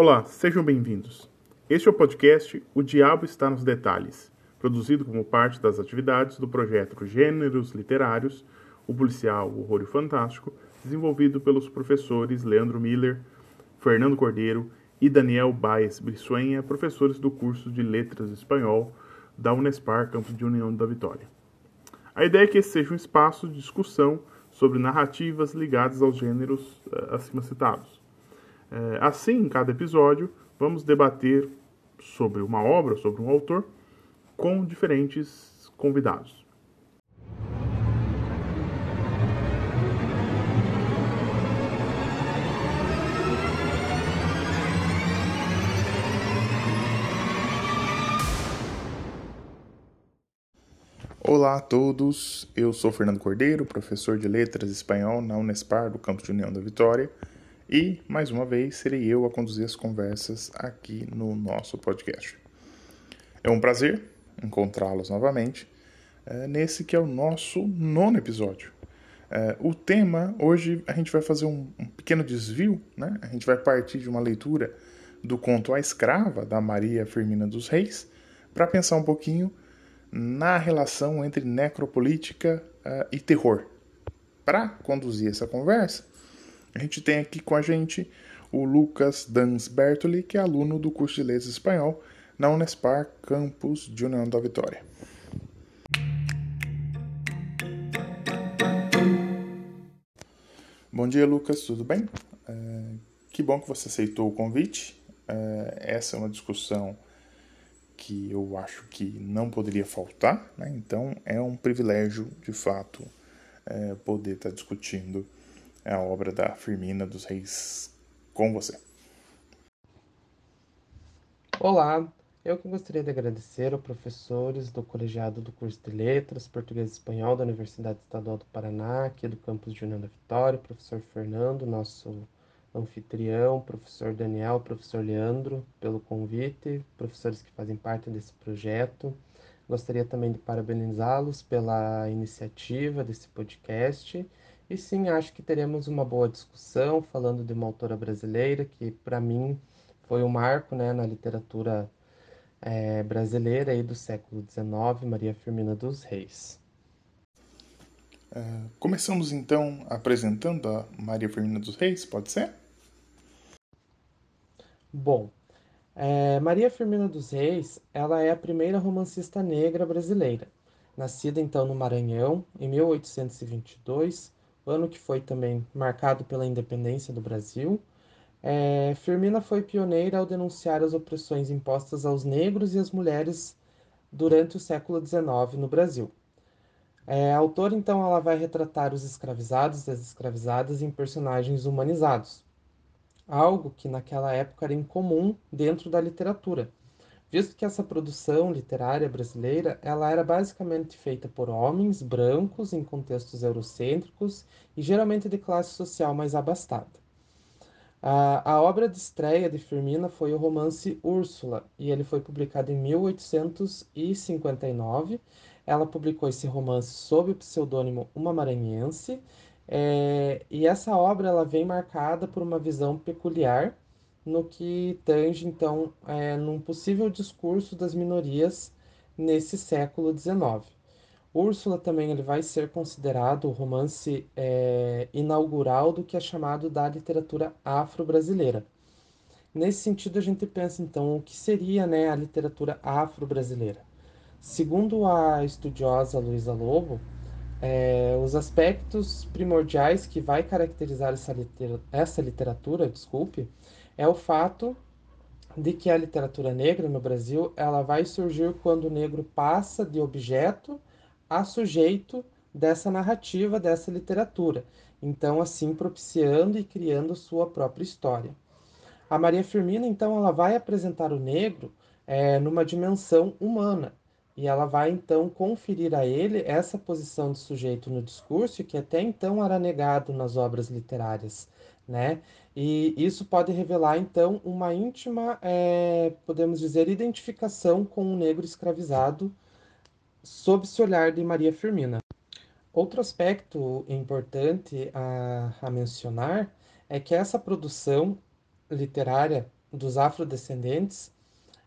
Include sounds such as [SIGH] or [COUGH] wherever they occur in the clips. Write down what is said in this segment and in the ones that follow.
Olá, sejam bem-vindos. Este é o podcast O Diabo Está nos Detalhes, produzido como parte das atividades do projeto Gêneros Literários, o policial o Horror e Fantástico, desenvolvido pelos professores Leandro Miller, Fernando Cordeiro e Daniel Baez Brissuenha, professores do curso de Letras Espanhol da Unespar, Campus de União da Vitória. A ideia é que esse seja um espaço de discussão sobre narrativas ligadas aos gêneros uh, acima citados. É, assim, em cada episódio, vamos debater sobre uma obra, sobre um autor, com diferentes convidados. Olá a todos, eu sou Fernando Cordeiro, professor de Letras Espanhol na Unespar do Campus de União da Vitória. E, mais uma vez, serei eu a conduzir as conversas aqui no nosso podcast. É um prazer encontrá-los novamente é, nesse que é o nosso nono episódio. É, o tema, hoje, a gente vai fazer um, pequeno desvio, né? A gente vai partir de uma leitura do conto A Escrava, da Maria Firmina dos Reis, para pensar um pouquinho na relação entre necropolítica uh, e terror. Para conduzir essa conversa, a gente tem aqui com a gente o Lucas Dans Bertoli, que é aluno do curso de Letras Espanhol na Unespar, campus de União da Vitória. Bom dia, Lucas, tudo bem? É, que bom que você aceitou o convite. É, essa é uma discussão que eu acho que não poderia faltar, né? então é um privilégio, de fato, é, poder estar discutindo é a obra da Firmina dos Reis com você. Olá, eu que gostaria de agradecer aos professores do colegiado do curso de Letras, Português e Espanhol da Universidade Estadual do Paraná, aqui do campus de União da Vitória, professor Fernando, nosso anfitrião, professor Daniel, professor Leandro, pelo convite, professores que fazem parte desse projeto. Gostaria também de parabenizá-los pela iniciativa desse podcast e sim, acho que teremos uma boa discussão falando de uma autora brasileira que, para mim, foi um marco né, na literatura é, brasileira aí do século XIX, Maria Firmina dos Reis. É, começamos então apresentando a Maria Firmina dos Reis, pode ser? Bom, é, Maria Firmina dos Reis, ela é a primeira romancista negra brasileira, nascida então no Maranhão em 1822 ano que foi também marcado pela independência do Brasil, é, Firmina foi pioneira ao denunciar as opressões impostas aos negros e às mulheres durante o século XIX no Brasil. É, a autora, então, ela vai retratar os escravizados e as escravizadas em personagens humanizados, algo que naquela época era incomum dentro da literatura, visto que essa produção literária brasileira ela era basicamente feita por homens brancos em contextos eurocêntricos e geralmente de classe social mais abastada. A, a obra de estreia de Firmina foi o romance Úrsula, e ele foi publicado em 1859. Ela publicou esse romance sob o pseudônimo Uma Maranhense, é, e essa obra ela vem marcada por uma visão peculiar no que tange, então, é, num possível discurso das minorias nesse século XIX. Úrsula também ele vai ser considerado o romance é, inaugural do que é chamado da literatura afro-brasileira. Nesse sentido, a gente pensa, então, o que seria né, a literatura afro-brasileira. Segundo a estudiosa Luísa Lobo, é, os aspectos primordiais que vai caracterizar essa, litera essa literatura, desculpe, é o fato de que a literatura negra no Brasil ela vai surgir quando o negro passa de objeto a sujeito dessa narrativa, dessa literatura. Então, assim, propiciando e criando sua própria história. A Maria Firmina, então, ela vai apresentar o negro é, numa dimensão humana. E ela vai, então, conferir a ele essa posição de sujeito no discurso que até então era negado nas obras literárias, né? E isso pode revelar, então, uma íntima, é, podemos dizer, identificação com o negro escravizado sob esse olhar de Maria Firmina. Outro aspecto importante a, a mencionar é que essa produção literária dos afrodescendentes,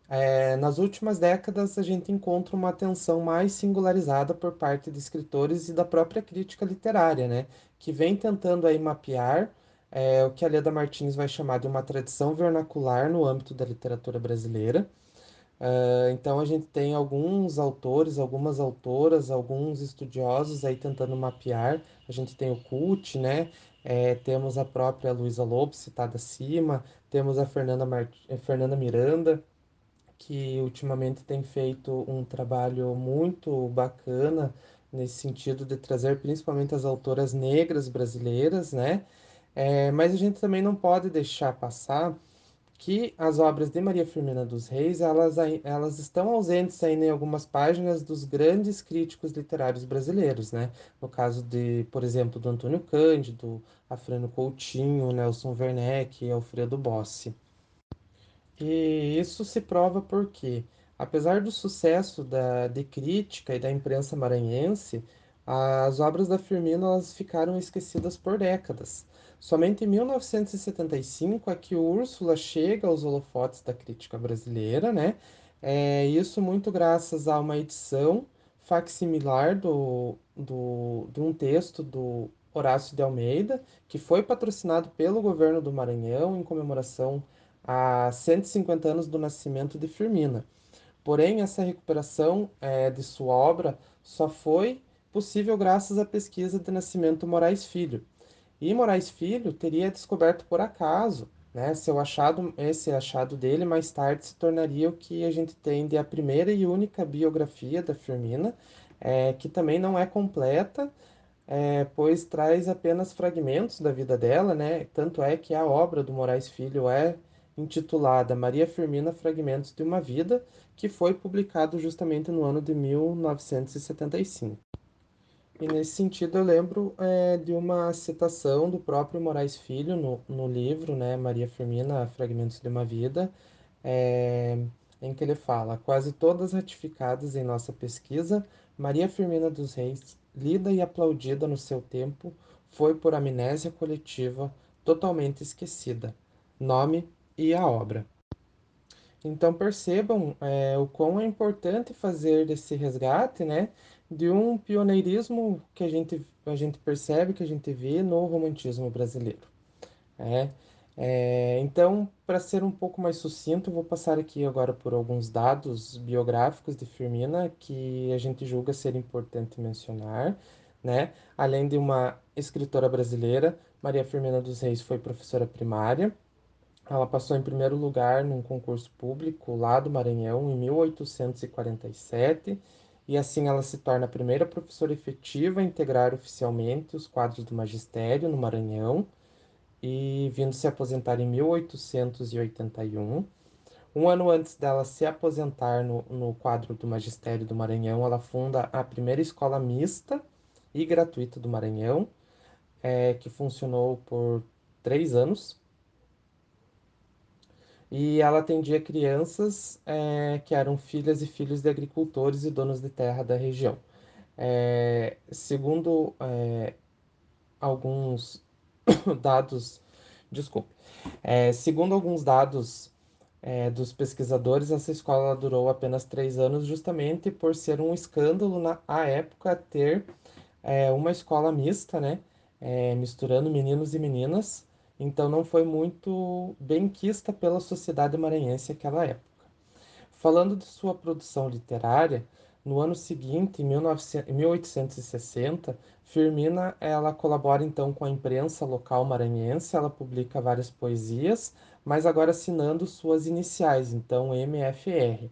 é, nas últimas décadas a gente encontra uma atenção mais singularizada por parte de escritores e da própria crítica literária, né, que vem tentando aí mapear é, o que a Leda Martins vai chamar de uma tradição vernacular no âmbito da literatura brasileira. Uh, então a gente tem alguns autores, algumas autoras, alguns estudiosos aí tentando mapear. A gente tem o Cult, né? É, temos a própria Luísa Lobo, citada acima, temos a Fernanda, Mart... Fernanda Miranda, que ultimamente tem feito um trabalho muito bacana nesse sentido de trazer principalmente as autoras negras brasileiras, né? É, mas a gente também não pode deixar passar que as obras de Maria Firmina dos Reis, elas, elas estão ausentes ainda em algumas páginas dos grandes críticos literários brasileiros, né? No caso de, por exemplo, do Antônio Cândido, Afrano Coutinho, Nelson Werneck e Alfredo Bossi. E isso se prova porque, apesar do sucesso da, de crítica e da imprensa maranhense, as obras da Firmina elas ficaram esquecidas por décadas. Somente em 1975 é que Úrsula chega aos holofotes da crítica brasileira, né? É, isso muito graças a uma edição facsimilar do, do, de um texto do Horácio de Almeida, que foi patrocinado pelo governo do Maranhão em comemoração a 150 anos do nascimento de Firmina. Porém, essa recuperação é, de sua obra só foi possível graças à pesquisa de Nascimento Moraes Filho. E Moraes Filho teria descoberto por acaso, né, seu achado, esse achado dele mais tarde se tornaria o que a gente tem de a primeira e única biografia da Firmina, é, que também não é completa, é, pois traz apenas fragmentos da vida dela, né? Tanto é que a obra do Moraes Filho é intitulada Maria Firmina Fragmentos de uma Vida, que foi publicado justamente no ano de 1975. E nesse sentido eu lembro é, de uma citação do próprio Moraes Filho no, no livro, né, Maria Firmina, Fragmentos de uma Vida, é, em que ele fala, quase todas ratificadas em nossa pesquisa, Maria Firmina dos Reis, lida e aplaudida no seu tempo, foi por amnésia coletiva totalmente esquecida. Nome e a obra. Então percebam é, o quão é importante fazer esse resgate, né, de um pioneirismo que a gente, a gente percebe, que a gente vê no romantismo brasileiro. É, é, então, para ser um pouco mais sucinto, vou passar aqui agora por alguns dados biográficos de Firmina que a gente julga ser importante mencionar. Né? Além de uma escritora brasileira, Maria Firmina dos Reis foi professora primária, ela passou em primeiro lugar num concurso público lá do Maranhão em 1847 e assim ela se torna a primeira professora efetiva a integrar oficialmente os quadros do magistério no Maranhão e vindo se aposentar em 1881. Um ano antes dela se aposentar no, no quadro do magistério do Maranhão, ela funda a primeira escola mista e gratuita do Maranhão, é, que funcionou por três anos e ela atendia crianças é, que eram filhas e filhos de agricultores e donos de terra da região. É, segundo é, alguns [COUGHS] dados, desculpe, segundo alguns dados dos pesquisadores, essa escola durou apenas três anos, justamente por ser um escândalo na à época ter uma escola mista, né, misturando meninos e meninas então não foi muito bem quista pela sociedade maranhense naquela época. Falando de sua produção literária, no ano seguinte, em 1860, Firmina ela colabora então com a imprensa local maranhense, ela publica várias poesias, mas agora assinando suas iniciais, então MFR.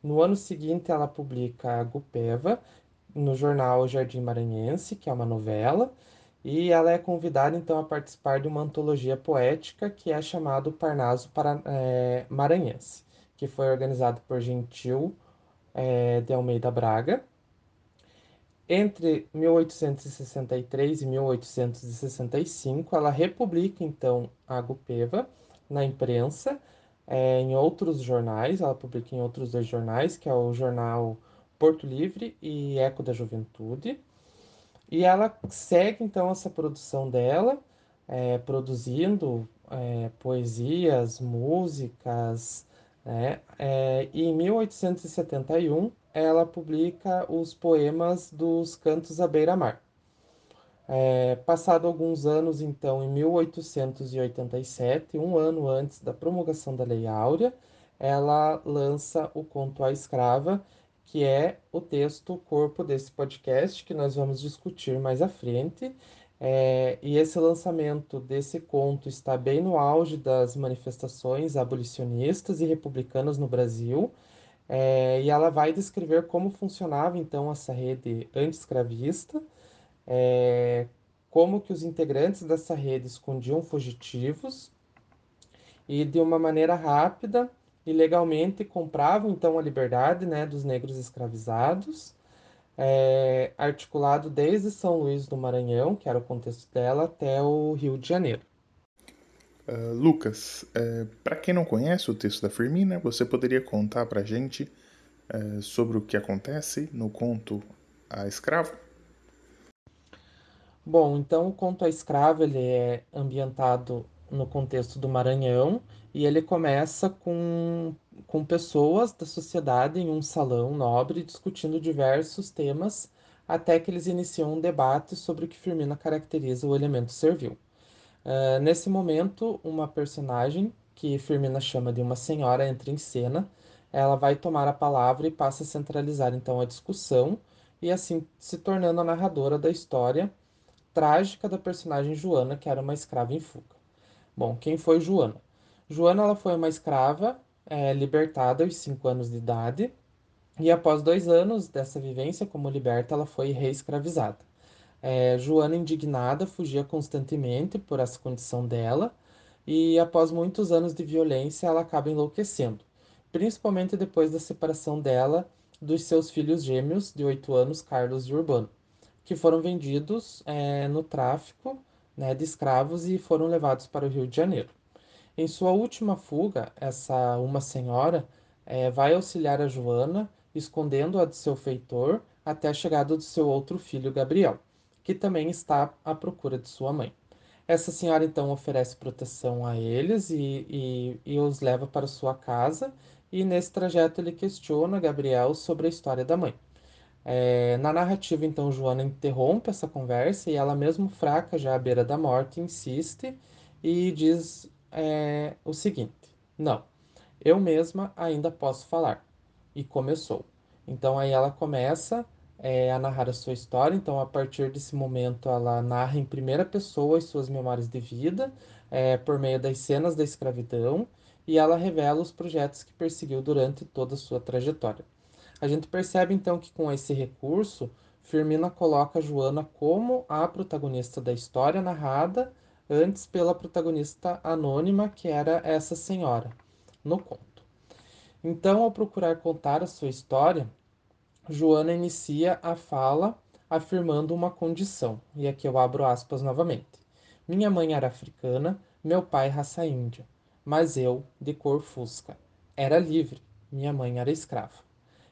No ano seguinte, ela publica Gupeva, no jornal Jardim Maranhense, que é uma novela, e ela é convidada então a participar de uma antologia poética que é chamado Parnaso para, é, Maranhense, que foi organizado por Gentil é, de Almeida Braga. Entre 1863 e 1865, ela republica então a Gupeva na imprensa, é, em outros jornais, ela publica em outros dois jornais, que é o jornal Porto Livre e Eco da Juventude. E ela segue então essa produção dela, é, produzindo é, poesias, músicas, né? É, e em 1871 ela publica os poemas dos Cantos à Beira-Mar. É, passado alguns anos, então, em 1887, um ano antes da promulgação da Lei Áurea, ela lança o conto A Escrava, que é o texto corpo desse podcast que nós vamos discutir mais à frente. É, e esse lançamento desse conto está bem no auge das manifestações abolicionistas e republicanas no Brasil. É, e ela vai descrever como funcionava então essa rede anti-escravista é, como que os integrantes dessa rede escondiam fugitivos e de uma maneira rápida e legalmente compravam então a liberdade né, dos negros escravizados, é, articulado desde São Luís do Maranhão, que era o contexto dela, até o Rio de Janeiro. Uh, Lucas, uh, para quem não conhece o texto da Firmina, você poderia contar para a gente uh, sobre o que acontece no conto A Escravo? Bom, então o conto A Escrava ele é ambientado no contexto do Maranhão e ele começa com, com pessoas da sociedade em um salão nobre discutindo diversos temas até que eles iniciam um debate sobre o que Firmina caracteriza o elemento servil. Uh, nesse momento, uma personagem que Firmina chama de uma senhora entra em cena, ela vai tomar a palavra e passa a centralizar então a discussão e assim se tornando a narradora da história trágica da personagem Joana, que era uma escrava em fuga. Bom, quem foi Joana? Joana ela foi uma escrava é, libertada aos 5 anos de idade e após dois anos dessa vivência como liberta, ela foi reescravizada. É, Joana, indignada, fugia constantemente por essa condição dela e após muitos anos de violência, ela acaba enlouquecendo, principalmente depois da separação dela dos seus filhos gêmeos de 8 anos, Carlos e Urbano que foram vendidos é, no tráfico né, de escravos e foram levados para o Rio de Janeiro. Em sua última fuga, essa uma senhora é, vai auxiliar a Joana, escondendo-a de seu feitor até a chegada do seu outro filho, Gabriel, que também está à procura de sua mãe. Essa senhora então oferece proteção a eles e, e, e os leva para sua casa, e nesse trajeto ele questiona Gabriel sobre a história da mãe. É, na narrativa, então, Joana interrompe essa conversa e ela, mesmo fraca, já à beira da morte, insiste e diz é, o seguinte: Não, eu mesma ainda posso falar. E começou. Então, aí ela começa é, a narrar a sua história. Então, a partir desse momento, ela narra em primeira pessoa as suas memórias de vida, é, por meio das cenas da escravidão, e ela revela os projetos que perseguiu durante toda a sua trajetória. A gente percebe então que com esse recurso, Firmina coloca Joana como a protagonista da história narrada antes pela protagonista anônima, que era essa senhora, no conto. Então, ao procurar contar a sua história, Joana inicia a fala afirmando uma condição, e aqui eu abro aspas novamente. Minha mãe era africana, meu pai raça índia, mas eu, de cor fusca, era livre, minha mãe era escrava.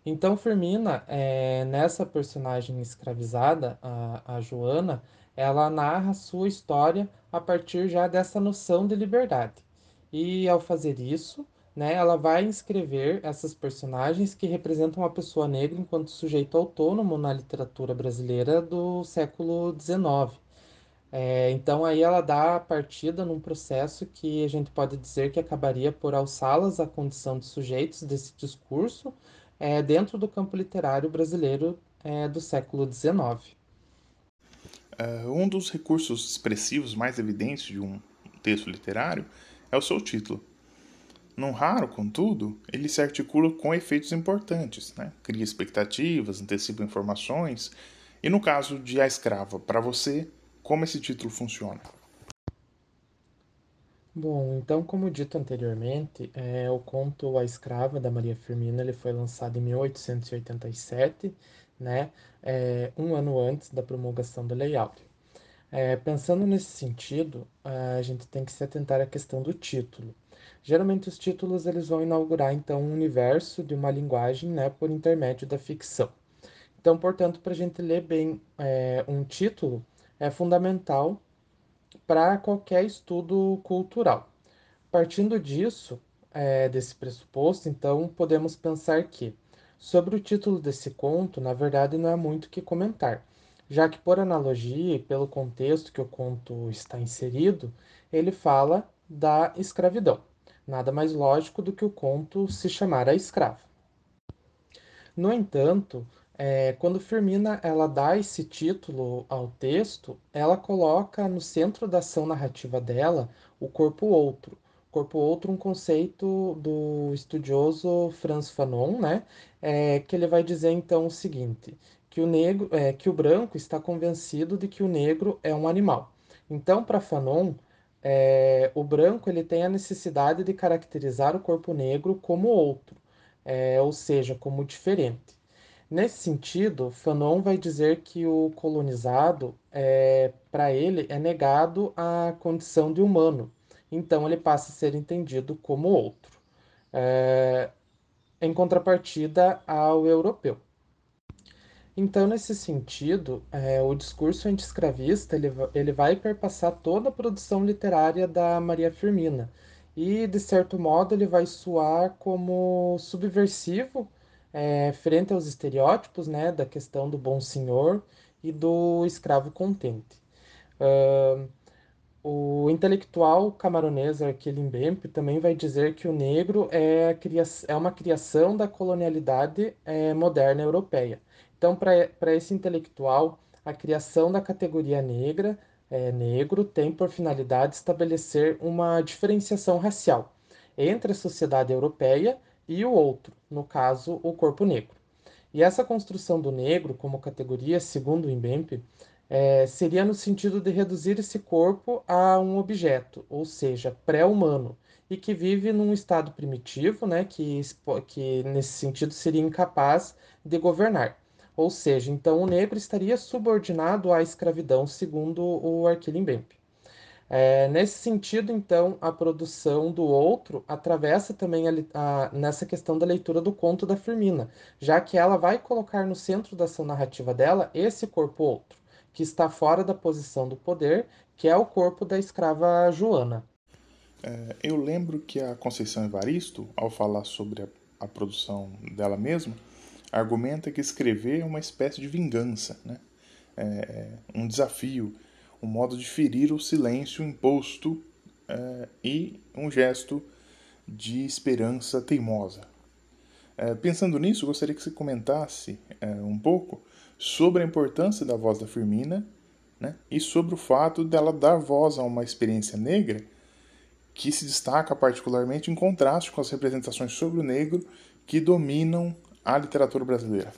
Então, Firmina, é, nessa personagem escravizada, a, a Joana, ela narra sua história a partir já dessa noção de liberdade. E ao fazer isso, né, ela vai inscrever essas personagens que representam a pessoa negra enquanto sujeito autônomo na literatura brasileira do século XIX. É, então aí ela dá a partida num processo que a gente pode dizer que acabaria por alçá-las à condição de sujeitos desse discurso, é, dentro do campo literário brasileiro é, do século XIX. Uh, um dos recursos expressivos mais evidentes de um texto literário é o seu título. Num raro, contudo, ele se articula com efeitos importantes, né? cria expectativas, antecipa informações. E no caso de A Escrava, para você, como esse título funciona? Bom, então, como dito anteriormente, é, o conto A Escrava, da Maria Firmina, ele foi lançado em 1887, né, é, um ano antes da promulgação da Lei Áurea. É, pensando nesse sentido, a gente tem que se atentar à questão do título. Geralmente os títulos eles vão inaugurar então um universo de uma linguagem, né, por intermédio da ficção. Então, portanto, para a gente ler bem é, um título, é fundamental para qualquer estudo cultural. Partindo disso, é, desse pressuposto, então podemos pensar que, sobre o título desse conto, na verdade não há muito o que comentar, já que, por analogia e pelo contexto que o conto está inserido, ele fala da escravidão. Nada mais lógico do que o conto se chamar A Escrava. No entanto, é, quando Firmina ela dá esse título ao texto, ela coloca no centro da ação narrativa dela o corpo outro. Corpo outro, um conceito do estudioso Franz Fanon, né? É, que ele vai dizer então o seguinte: que o negro, é, que o branco está convencido de que o negro é um animal. Então, para Fanon, é, o branco ele tem a necessidade de caracterizar o corpo negro como outro, é, ou seja, como diferente. Nesse sentido, Fanon vai dizer que o colonizado, é, para ele, é negado a condição de humano, então ele passa a ser entendido como outro, é, em contrapartida ao europeu. Então, nesse sentido, é, o discurso anti-escravista ele, ele vai perpassar toda a produção literária da Maria Firmina, e, de certo modo, ele vai soar como subversivo é, frente aos estereótipos né, da questão do bom senhor e do escravo contente. Uh, o intelectual camaronês Arquile Mbempe também vai dizer que o negro é, é uma criação da colonialidade é, moderna europeia. Então, para esse intelectual, a criação da categoria negra, é, negro, tem por finalidade estabelecer uma diferenciação racial entre a sociedade europeia e o outro, no caso, o corpo negro. E essa construção do negro como categoria, segundo o Mbempe, é, seria no sentido de reduzir esse corpo a um objeto, ou seja, pré-humano, e que vive num estado primitivo, né, que, que nesse sentido seria incapaz de governar. Ou seja, então o negro estaria subordinado à escravidão, segundo o Arquile Mbempe. É, nesse sentido, então, a produção do outro atravessa também a, a, nessa questão da leitura do conto da Firmina, já que ela vai colocar no centro da ação narrativa dela esse corpo outro, que está fora da posição do poder, que é o corpo da escrava Joana. É, eu lembro que a Conceição Evaristo, ao falar sobre a, a produção dela mesma, argumenta que escrever é uma espécie de vingança, né? é, é um desafio um modo de ferir o silêncio imposto uh, e um gesto de esperança teimosa. Uh, pensando nisso, gostaria que você comentasse uh, um pouco sobre a importância da voz da Firmina né, e sobre o fato dela dar voz a uma experiência negra que se destaca particularmente em contraste com as representações sobre o negro que dominam a literatura brasileira.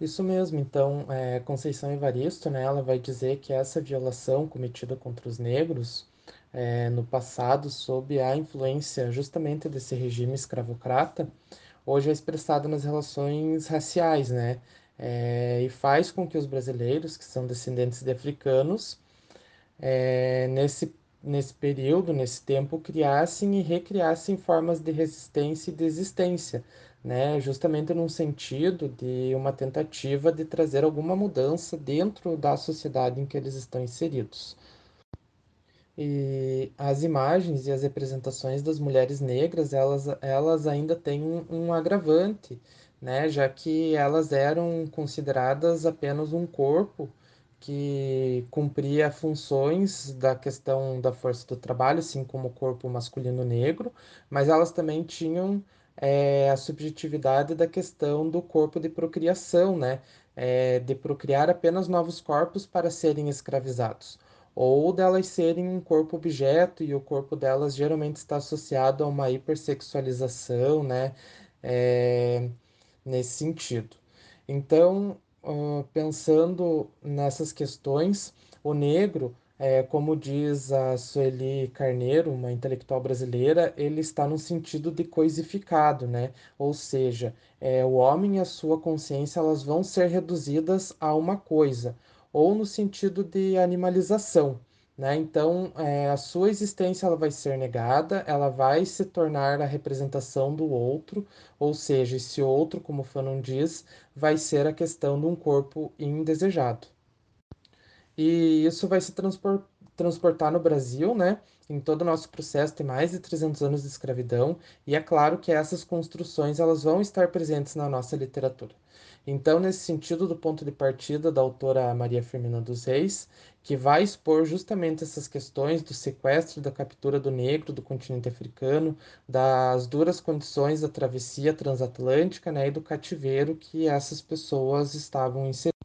Isso mesmo, então, é, Conceição Evaristo, né, ela vai dizer que essa violação cometida contra os negros é, no passado, sob a influência justamente desse regime escravocrata, hoje é expressada nas relações raciais, né, é, e faz com que os brasileiros, que são descendentes de africanos, é, nesse nesse período, nesse tempo, criassem e recriassem formas de resistência e de existência, né? Justamente num sentido de uma tentativa de trazer alguma mudança dentro da sociedade em que eles estão inseridos. E as imagens e as representações das mulheres negras, elas, elas ainda têm um, um agravante, né? Já que elas eram consideradas apenas um corpo que cumpria funções da questão da força do trabalho, assim como o corpo masculino negro, mas elas também tinham é, a subjetividade da questão do corpo de procriação, né? É, de procriar apenas novos corpos para serem escravizados, ou delas serem um corpo objeto e o corpo delas geralmente está associado a uma hipersexualização, né? É, nesse sentido. Então, uh, pensando nessas questões, o negro, é, como diz a Sueli Carneiro, uma intelectual brasileira, ele está no sentido de coisificado, né? Ou seja, é, o homem e a sua consciência elas vão ser reduzidas a uma coisa, ou no sentido de animalização. Né? Então, é, a sua existência ela vai ser negada, ela vai se tornar a representação do outro, ou seja, esse outro, como Fanon diz, vai ser a questão de um corpo indesejado. E isso vai se transpor transportar no Brasil, né? Em todo o nosso processo tem mais de 300 anos de escravidão, e é claro que essas construções elas vão estar presentes na nossa literatura. Então, nesse sentido, do ponto de partida da autora Maria Firmina dos Reis, que vai expor justamente essas questões do sequestro, da captura do negro do continente africano, das duras condições da travessia transatlântica, né, e do cativeiro que essas pessoas estavam inseridas.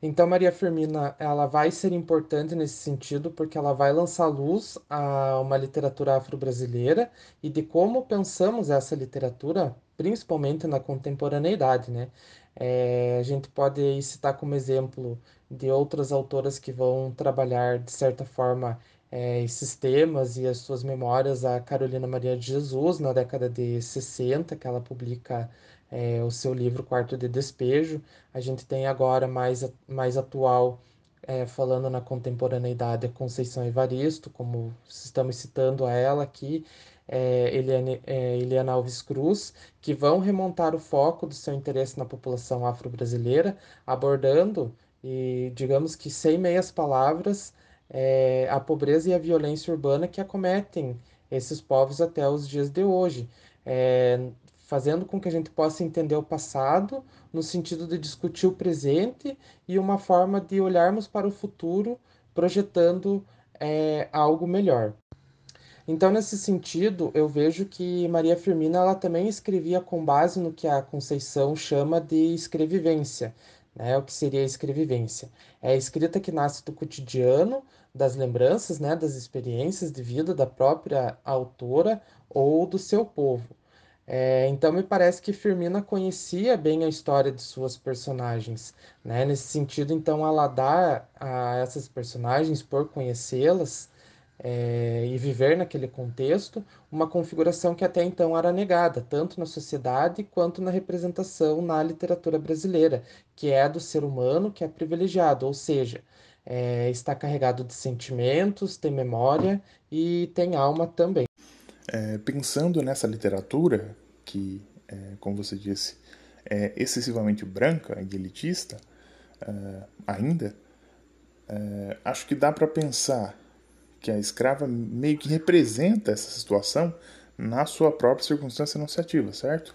Então, Maria Firmina, ela vai ser importante nesse sentido, porque ela vai lançar luz a uma literatura afro-brasileira e de como pensamos essa literatura, principalmente na contemporaneidade, né? É, a gente pode citar como exemplo de outras autoras que vão trabalhar, de certa forma, é, esses temas e as suas memórias, a Carolina Maria de Jesus, na década de 60, que ela publica é, o seu livro Quarto de Despejo. A gente tem agora mais, mais atual, é, falando na contemporaneidade, a Conceição Evaristo, como estamos citando a ela aqui, é, Eliane, é, Eliana Alves Cruz, que vão remontar o foco do seu interesse na população afro-brasileira, abordando, e digamos que sem meias palavras, é, a pobreza e a violência urbana que acometem esses povos até os dias de hoje. É, fazendo com que a gente possa entender o passado no sentido de discutir o presente e uma forma de olharmos para o futuro projetando é, algo melhor. Então, nesse sentido, eu vejo que Maria Firmina ela também escrevia com base no que a Conceição chama de escrevivência, né? O que seria a escrevivência? É a escrita que nasce do cotidiano, das lembranças, né? Das experiências de vida da própria autora ou do seu povo. É, então me parece que Firmina conhecia bem a história de suas personagens, né? Nesse sentido, então ela dá a essas personagens, por conhecê-las é, e viver naquele contexto, uma configuração que até então era negada, tanto na sociedade quanto na representação na literatura brasileira, que é do ser humano que é privilegiado, ou seja, é, está carregado de sentimentos, tem memória e tem alma também. É, pensando nessa literatura, que, é, como você disse, é excessivamente branca e elitista, é, ainda, é, acho que dá para pensar que a escrava meio que representa essa situação na sua própria circunstância enunciativa, certo?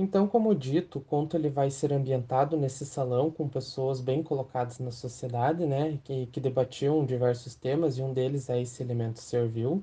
Então, como dito, o conto ele vai ser ambientado nesse salão com pessoas bem colocadas na sociedade, né, que, que debatiam diversos temas e um deles é esse elemento servil.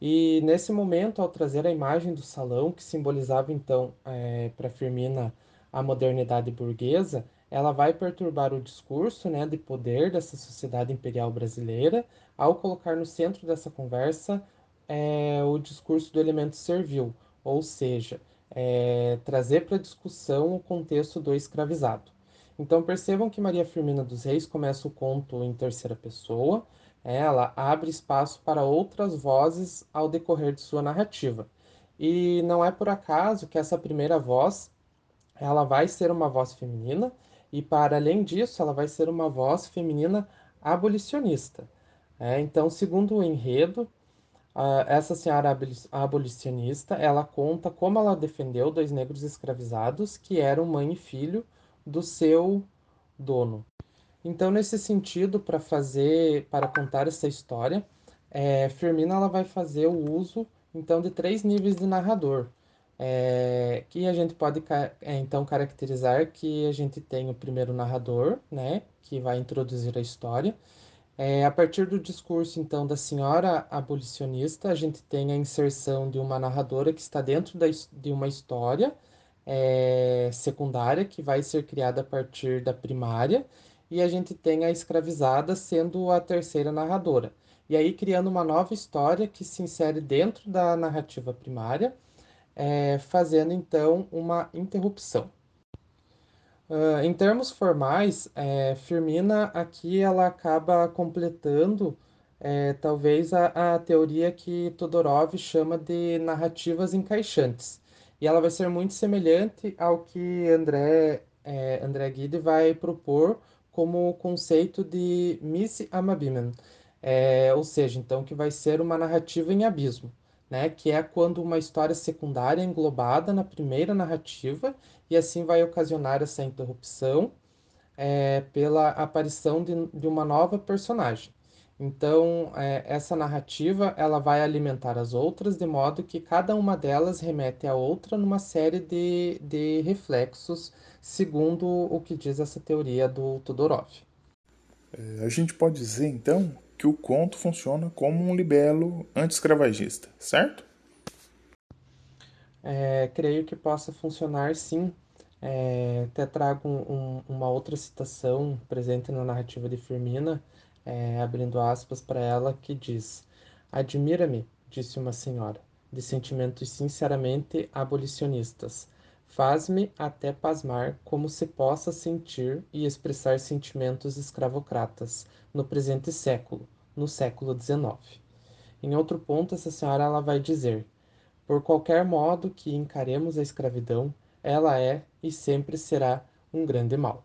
E nesse momento, ao trazer a imagem do salão, que simbolizava então é, para Firmina a modernidade burguesa, ela vai perturbar o discurso né, de poder dessa sociedade imperial brasileira, ao colocar no centro dessa conversa é, o discurso do elemento servil, ou seja, é, trazer para discussão o contexto do escravizado. Então percebam que Maria Firmina dos Reis começa o conto em terceira pessoa, é, ela abre espaço para outras vozes ao decorrer de sua narrativa. E não é por acaso que essa primeira voz ela vai ser uma voz feminina e para além disso ela vai ser uma voz feminina abolicionista. É, então, segundo o enredo, Uh, essa senhora abolicionista, ela conta como ela defendeu dois negros escravizados que eram mãe e filho do seu dono. Então, nesse sentido, para fazer, para contar essa história, é, Firmina ela vai fazer o uso então de três níveis de narrador, é, que a gente pode é, então caracterizar que a gente tem o primeiro narrador, né, que vai introduzir a história. É, a partir do discurso, então, da senhora abolicionista, a gente tem a inserção de uma narradora que está dentro da, de uma história é, secundária, que vai ser criada a partir da primária, e a gente tem a escravizada sendo a terceira narradora. E aí criando uma nova história que se insere dentro da narrativa primária, é, fazendo então uma interrupção. Uh, em termos formais, é, Firmina aqui ela acaba completando é, talvez a, a teoria que Todorov chama de narrativas encaixantes. E ela vai ser muito semelhante ao que André, é, André Guide vai propor como conceito de Miss Amabimen, é, ou seja, então que vai ser uma narrativa em abismo. Né, que é quando uma história secundária é englobada na primeira narrativa e assim vai ocasionar essa interrupção é, pela aparição de, de uma nova personagem. Então, é, essa narrativa ela vai alimentar as outras, de modo que cada uma delas remete à outra numa série de, de reflexos, segundo o que diz essa teoria do Todorov. É, a gente pode dizer, então, que o conto funciona como um libelo anti-escravagista, certo? É, creio que possa funcionar sim. É, até trago um, um, uma outra citação presente na narrativa de Firmina, é, abrindo aspas para ela, que diz: Admira-me, disse uma senhora, de sentimentos sinceramente abolicionistas. Faz-me até pasmar como se possa sentir e expressar sentimentos escravocratas no presente século, no século XIX. Em outro ponto, essa senhora ela vai dizer: Por qualquer modo que encaremos a escravidão, ela é e sempre será um grande mal.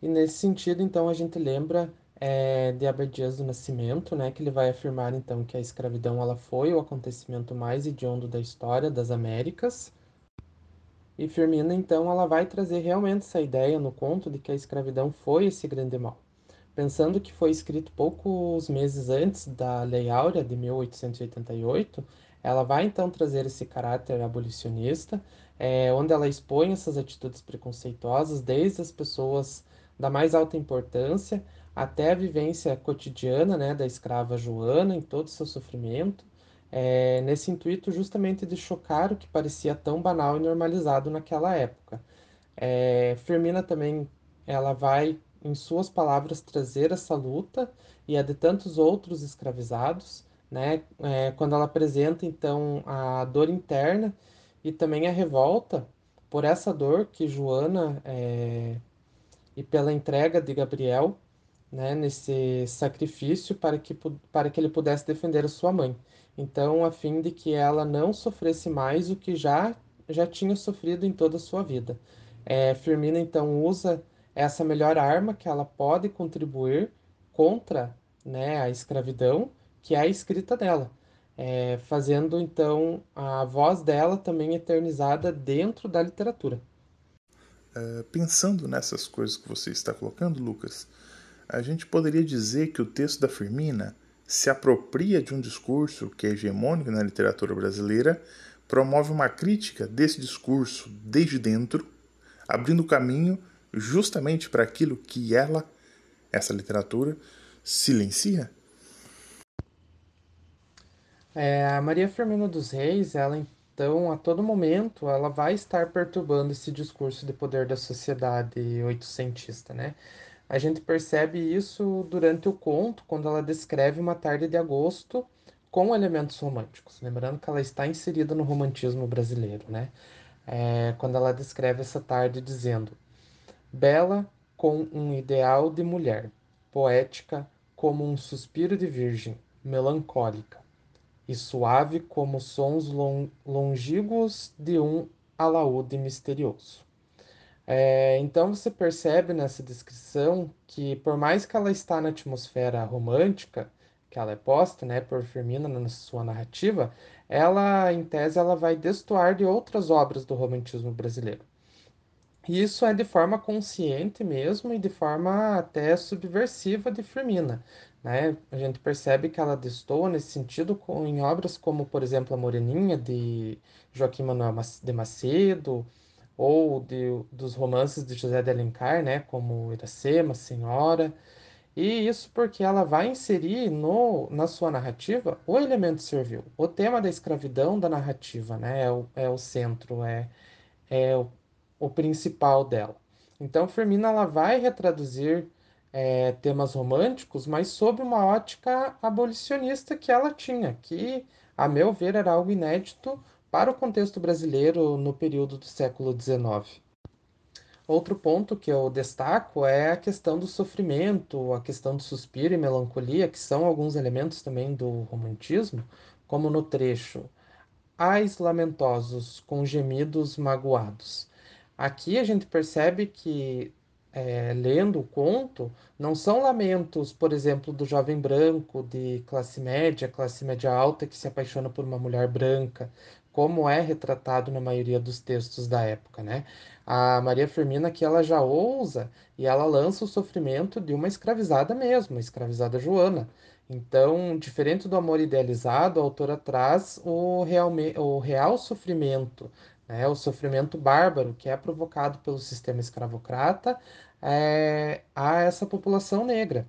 E nesse sentido, então, a gente lembra é, de Abdias do Nascimento, né, que ele vai afirmar então que a escravidão ela foi o acontecimento mais hediondo da história das Américas. E Firmina então ela vai trazer realmente essa ideia no conto de que a escravidão foi esse grande mal. Pensando que foi escrito poucos meses antes da Lei Áurea de 1888, ela vai então trazer esse caráter abolicionista, é, onde ela expõe essas atitudes preconceituosas, desde as pessoas da mais alta importância até a vivência cotidiana né, da escrava Joana, em todo o seu sofrimento, é, nesse intuito justamente de chocar o que parecia tão banal e normalizado naquela época. É, Firmina também ela vai, em suas palavras, trazer essa luta e a de tantos outros escravizados, né, é, quando ela apresenta então a dor interna e também a revolta por essa dor que Joana é, e pela entrega de Gabriel né, nesse sacrifício para que, para que ele pudesse defender a sua mãe. Então, a fim de que ela não sofresse mais o que já, já tinha sofrido em toda a sua vida. É, Firmina, então, usa essa melhor arma que ela pode contribuir contra né, a escravidão, que é a escrita dela. É, fazendo então a voz dela também eternizada dentro da literatura. Uh, pensando nessas coisas que você está colocando, Lucas, a gente poderia dizer que o texto da Firmina se apropria de um discurso que é hegemônico na literatura brasileira, promove uma crítica desse discurso desde dentro, abrindo caminho justamente para aquilo que ela, essa literatura, silencia? É, a Maria Firmina dos Reis, ela então, a todo momento, ela vai estar perturbando esse discurso de poder da sociedade oitocentista, né? A gente percebe isso durante o conto, quando ela descreve uma tarde de agosto com elementos românticos. Lembrando que ela está inserida no romantismo brasileiro, né? É, quando ela descreve essa tarde dizendo: Bela com um ideal de mulher, poética como um suspiro de virgem, melancólica, e suave como sons longínquos de um alaúde misterioso. É, então você percebe nessa descrição que por mais que ela está na atmosfera romântica, que ela é posta, né, por Firmina na sua narrativa, ela, em tese, ela vai destoar de outras obras do romantismo brasileiro. E isso é de forma consciente mesmo e de forma até subversiva de Firmina. Né? A gente percebe que ela destoa nesse sentido com, em obras como, por exemplo, A Moreninha, de Joaquim Manuel de Macedo, ou de, dos romances de José de Alencar, né, como Iracema, Senhora, e isso porque ela vai inserir no, na sua narrativa o elemento servil, o tema da escravidão da narrativa, né, é o, é o centro, é, é o, o principal dela. Então, Firmina ela vai retraduzir é, temas românticos, mas sob uma ótica abolicionista que ela tinha, que, a meu ver, era algo inédito para o contexto brasileiro no período do século XIX. Outro ponto que eu destaco é a questão do sofrimento, a questão do suspiro e melancolia, que são alguns elementos também do romantismo, como no trecho Ais lamentosos com gemidos magoados. Aqui a gente percebe que é, lendo o conto, não são lamentos, por exemplo, do jovem branco de classe média, classe média alta, que se apaixona por uma mulher branca, como é retratado na maioria dos textos da época, né? A Maria Firmina aqui ela já ousa e ela lança o sofrimento de uma escravizada mesmo, a escravizada Joana. Então, diferente do amor idealizado, a autora traz o real, o real sofrimento, né? O sofrimento bárbaro que é provocado pelo sistema escravocrata é, a essa população negra.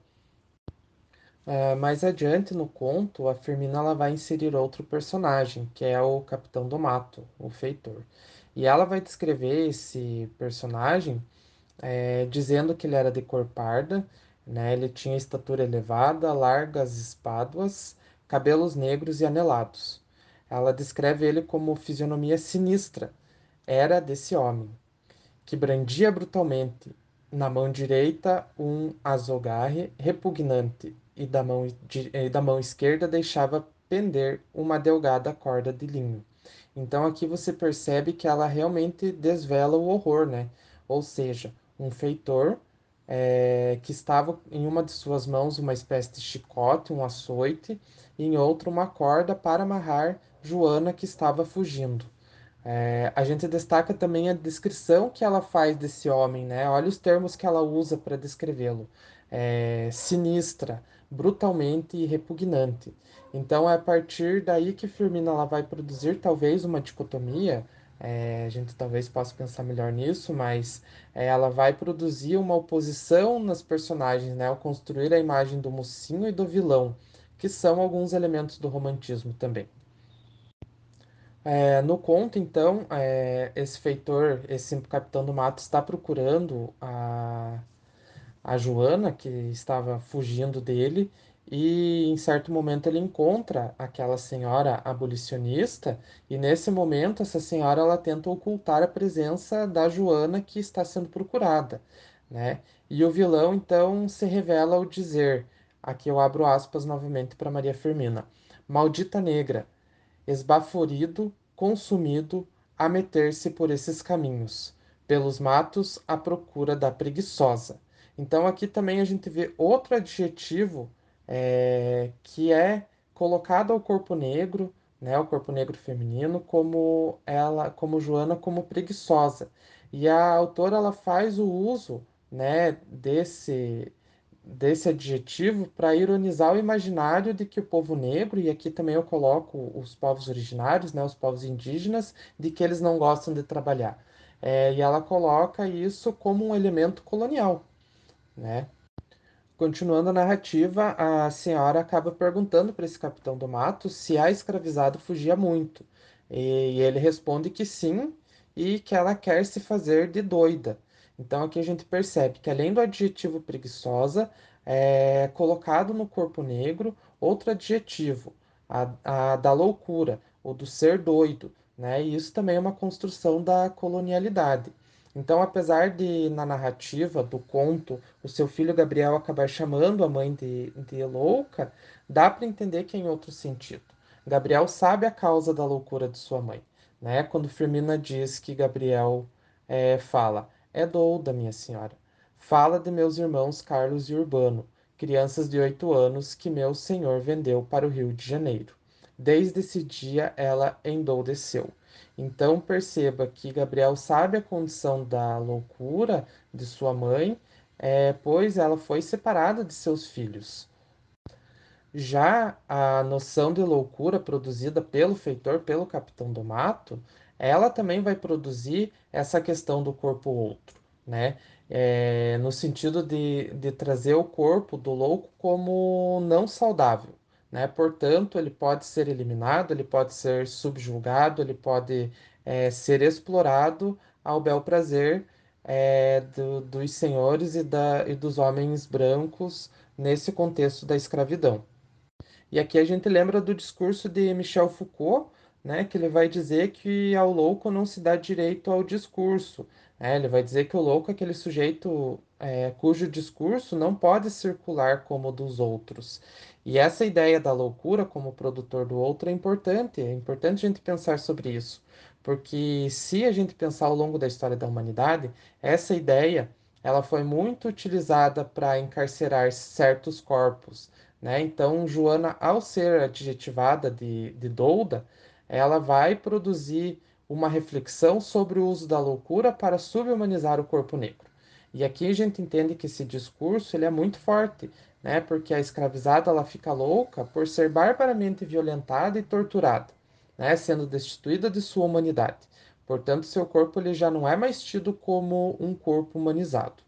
É, mais adiante no conto, a Firmina ela vai inserir outro personagem, que é o Capitão do Mato, o feitor. E ela vai descrever esse personagem é, dizendo que ele era de cor parda, né? Ele tinha estatura elevada, largas espáduas, cabelos negros e anelados. Ela descreve ele como fisionomia sinistra. Era desse homem que brandia brutalmente na mão direita um azogarre repugnante e da mão, e da mão esquerda deixava pender uma delgada corda de linho. Então aqui você percebe que ela realmente desvela o horror, né? Ou seja, um feitor é, que estava em uma de suas mãos uma espécie de chicote, um açoite, e em outra uma corda para amarrar Joana que estava fugindo. É, a gente destaca também a descrição que ela faz desse homem, né? Olha os termos que ela usa para descrevê-lo: é, sinistra, brutalmente repugnante. Então é a partir daí que Firmina ela vai produzir talvez uma dicotomia. É, a gente talvez possa pensar melhor nisso, mas é, ela vai produzir uma oposição nas personagens, né? Ao construir a imagem do mocinho e do vilão, que são alguns elementos do romantismo também. É, no conto, então, é, esse feitor, esse capitão do mato, está procurando a, a Joana, que estava fugindo dele, e em certo momento ele encontra aquela senhora abolicionista, e nesse momento essa senhora ela tenta ocultar a presença da Joana que está sendo procurada, né? E o vilão então se revela ao dizer, aqui eu abro aspas novamente para Maria Firmina, Maldita negra, esbaforido, consumido, a meter-se por esses caminhos, pelos matos à procura da preguiçosa. Então aqui também a gente vê outro adjetivo é, que é colocado ao corpo negro, né, o corpo negro feminino, como ela, como Joana, como preguiçosa. E a autora ela faz o uso, né, desse desse adjetivo para ironizar o imaginário de que o povo negro, e aqui também eu coloco os povos originários, né, os povos indígenas, de que eles não gostam de trabalhar. É, e ela coloca isso como um elemento colonial, né? Continuando a narrativa, a senhora acaba perguntando para esse capitão do mato se a escravizado fugia muito. E ele responde que sim, e que ela quer se fazer de doida. Então aqui a gente percebe que além do adjetivo preguiçosa, é colocado no corpo negro outro adjetivo, a, a da loucura, ou do ser doido, né? E isso também é uma construção da colonialidade. Então, apesar de na narrativa do conto o seu filho Gabriel acabar chamando a mãe de, de louca, dá para entender que é em outro sentido. Gabriel sabe a causa da loucura de sua mãe, né? Quando Firmina diz que Gabriel é, fala é douda, minha senhora. Fala de meus irmãos Carlos e Urbano, crianças de oito anos que meu senhor vendeu para o Rio de Janeiro. Desde esse dia ela endoudeceu. Então perceba que Gabriel sabe a condição da loucura de sua mãe, é, pois ela foi separada de seus filhos. Já a noção de loucura produzida pelo feitor, pelo capitão do mato, ela também vai produzir essa questão do corpo outro, né? É, no sentido de, de trazer o corpo do louco como não saudável, né? Portanto, ele pode ser eliminado, ele pode ser subjugado, ele pode é, ser explorado ao bel prazer é, do, dos senhores e, da, e dos homens brancos nesse contexto da escravidão. E aqui a gente lembra do discurso de Michel Foucault, né, que ele vai dizer que ao louco não se dá direito ao discurso. Né? Ele vai dizer que o louco é aquele sujeito é, cujo discurso não pode circular como o dos outros. E essa ideia da loucura como produtor do outro é importante, é importante a gente pensar sobre isso, porque se a gente pensar ao longo da história da humanidade, essa ideia ela foi muito utilizada para encarcerar certos corpos, né? Então, Joana, ao ser adjetivada de, de douda, ela vai produzir uma reflexão sobre o uso da loucura para subhumanizar o corpo negro. E aqui a gente entende que esse discurso ele é muito forte, né? Porque a escravizada ela fica louca por ser barbaramente violentada e torturada, né? Sendo destituída de sua humanidade. Portanto, seu corpo ele já não é mais tido como um corpo humanizado.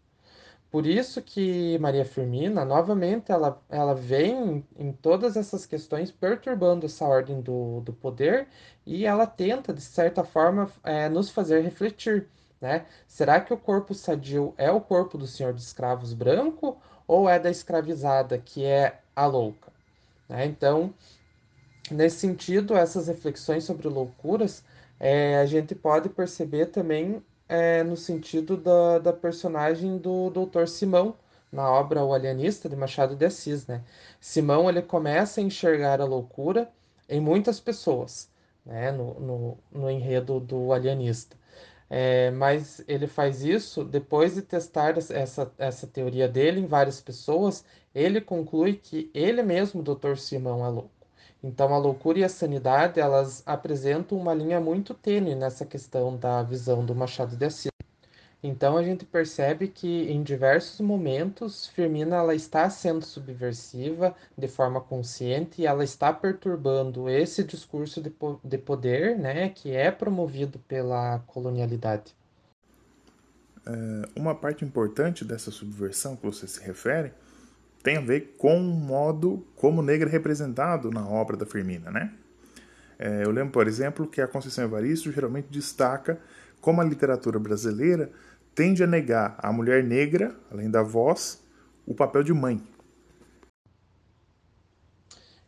Por isso que Maria Firmina, novamente, ela, ela vem em todas essas questões perturbando essa ordem do, do poder e ela tenta, de certa forma, é, nos fazer refletir. Né? Será que o corpo sadio é o corpo do senhor de escravos branco ou é da escravizada, que é a louca? Né? Então, nesse sentido, essas reflexões sobre loucuras, é, a gente pode perceber também é, no sentido da, da personagem do Dr. Simão, na obra O Alienista, de Machado de Assis. Né? Simão ele começa a enxergar a loucura em muitas pessoas, né? no, no, no enredo do Alienista. É, mas ele faz isso depois de testar essa, essa teoria dele em várias pessoas, ele conclui que ele mesmo, Dr. Simão, é louco. Então, a loucura e a sanidade, elas apresentam uma linha muito tênue nessa questão da visão do Machado de Assis. Então, a gente percebe que em diversos momentos, Firmina ela está sendo subversiva de forma consciente e ela está perturbando esse discurso de, de poder, né, que é promovido pela colonialidade. É, uma parte importante dessa subversão que você se refere tem a ver com o modo como o negro é representado na obra da Firmina, né? É, eu lembro, por exemplo, que a Conceição Evaristo geralmente destaca como a literatura brasileira tende a negar à mulher negra, além da voz, o papel de mãe.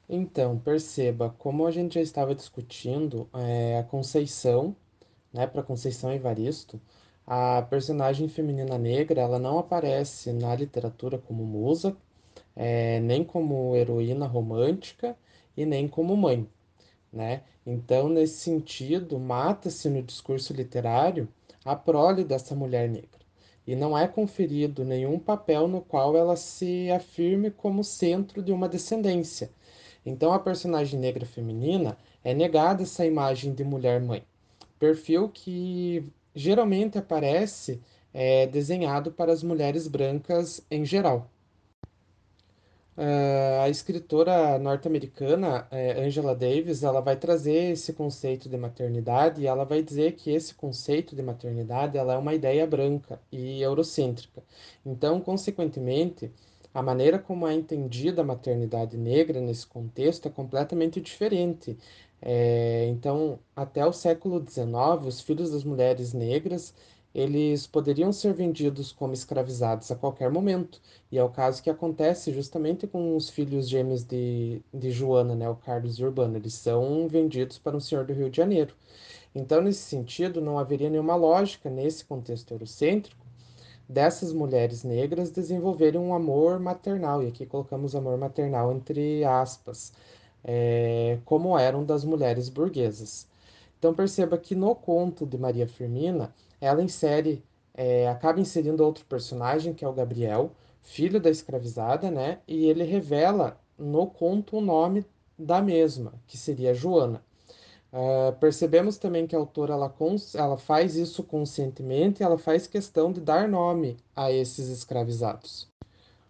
Então, perceba, como a gente já estava discutindo, é, a Conceição, né, para Conceição Evaristo, a personagem feminina negra, ela não aparece na literatura como musa, é, nem como heroína romântica e nem como mãe, né? Então, nesse sentido, mata-se no discurso literário a prole dessa mulher negra e não é conferido nenhum papel no qual ela se afirme como centro de uma descendência. Então, a personagem negra feminina é negada essa imagem de mulher-mãe, perfil que geralmente aparece é, desenhado para as mulheres brancas em geral. Uh, a escritora norte-americana uh, Angela Davis ela vai trazer esse conceito de maternidade e ela vai dizer que esse conceito de maternidade ela é uma ideia branca e eurocêntrica. Então, consequentemente, a maneira como é entendida a maternidade negra nesse contexto é completamente diferente. É, então, até o século XIX, os filhos das mulheres negras eles poderiam ser vendidos como escravizados a qualquer momento. E é o caso que acontece justamente com os filhos gêmeos de, de Joana, né, o Carlos e o Urbano. Eles são vendidos para um senhor do Rio de Janeiro. Então, nesse sentido, não haveria nenhuma lógica, nesse contexto eurocêntrico, dessas mulheres negras desenvolverem um amor maternal. E aqui colocamos amor maternal entre aspas, é, como eram das mulheres burguesas. Então, perceba que no conto de Maria Firmina, ela insere, é, acaba inserindo outro personagem, que é o Gabriel, filho da escravizada, né? E ele revela no conto o nome da mesma, que seria Joana. Uh, percebemos também que a autora ela, ela faz isso conscientemente, ela faz questão de dar nome a esses escravizados.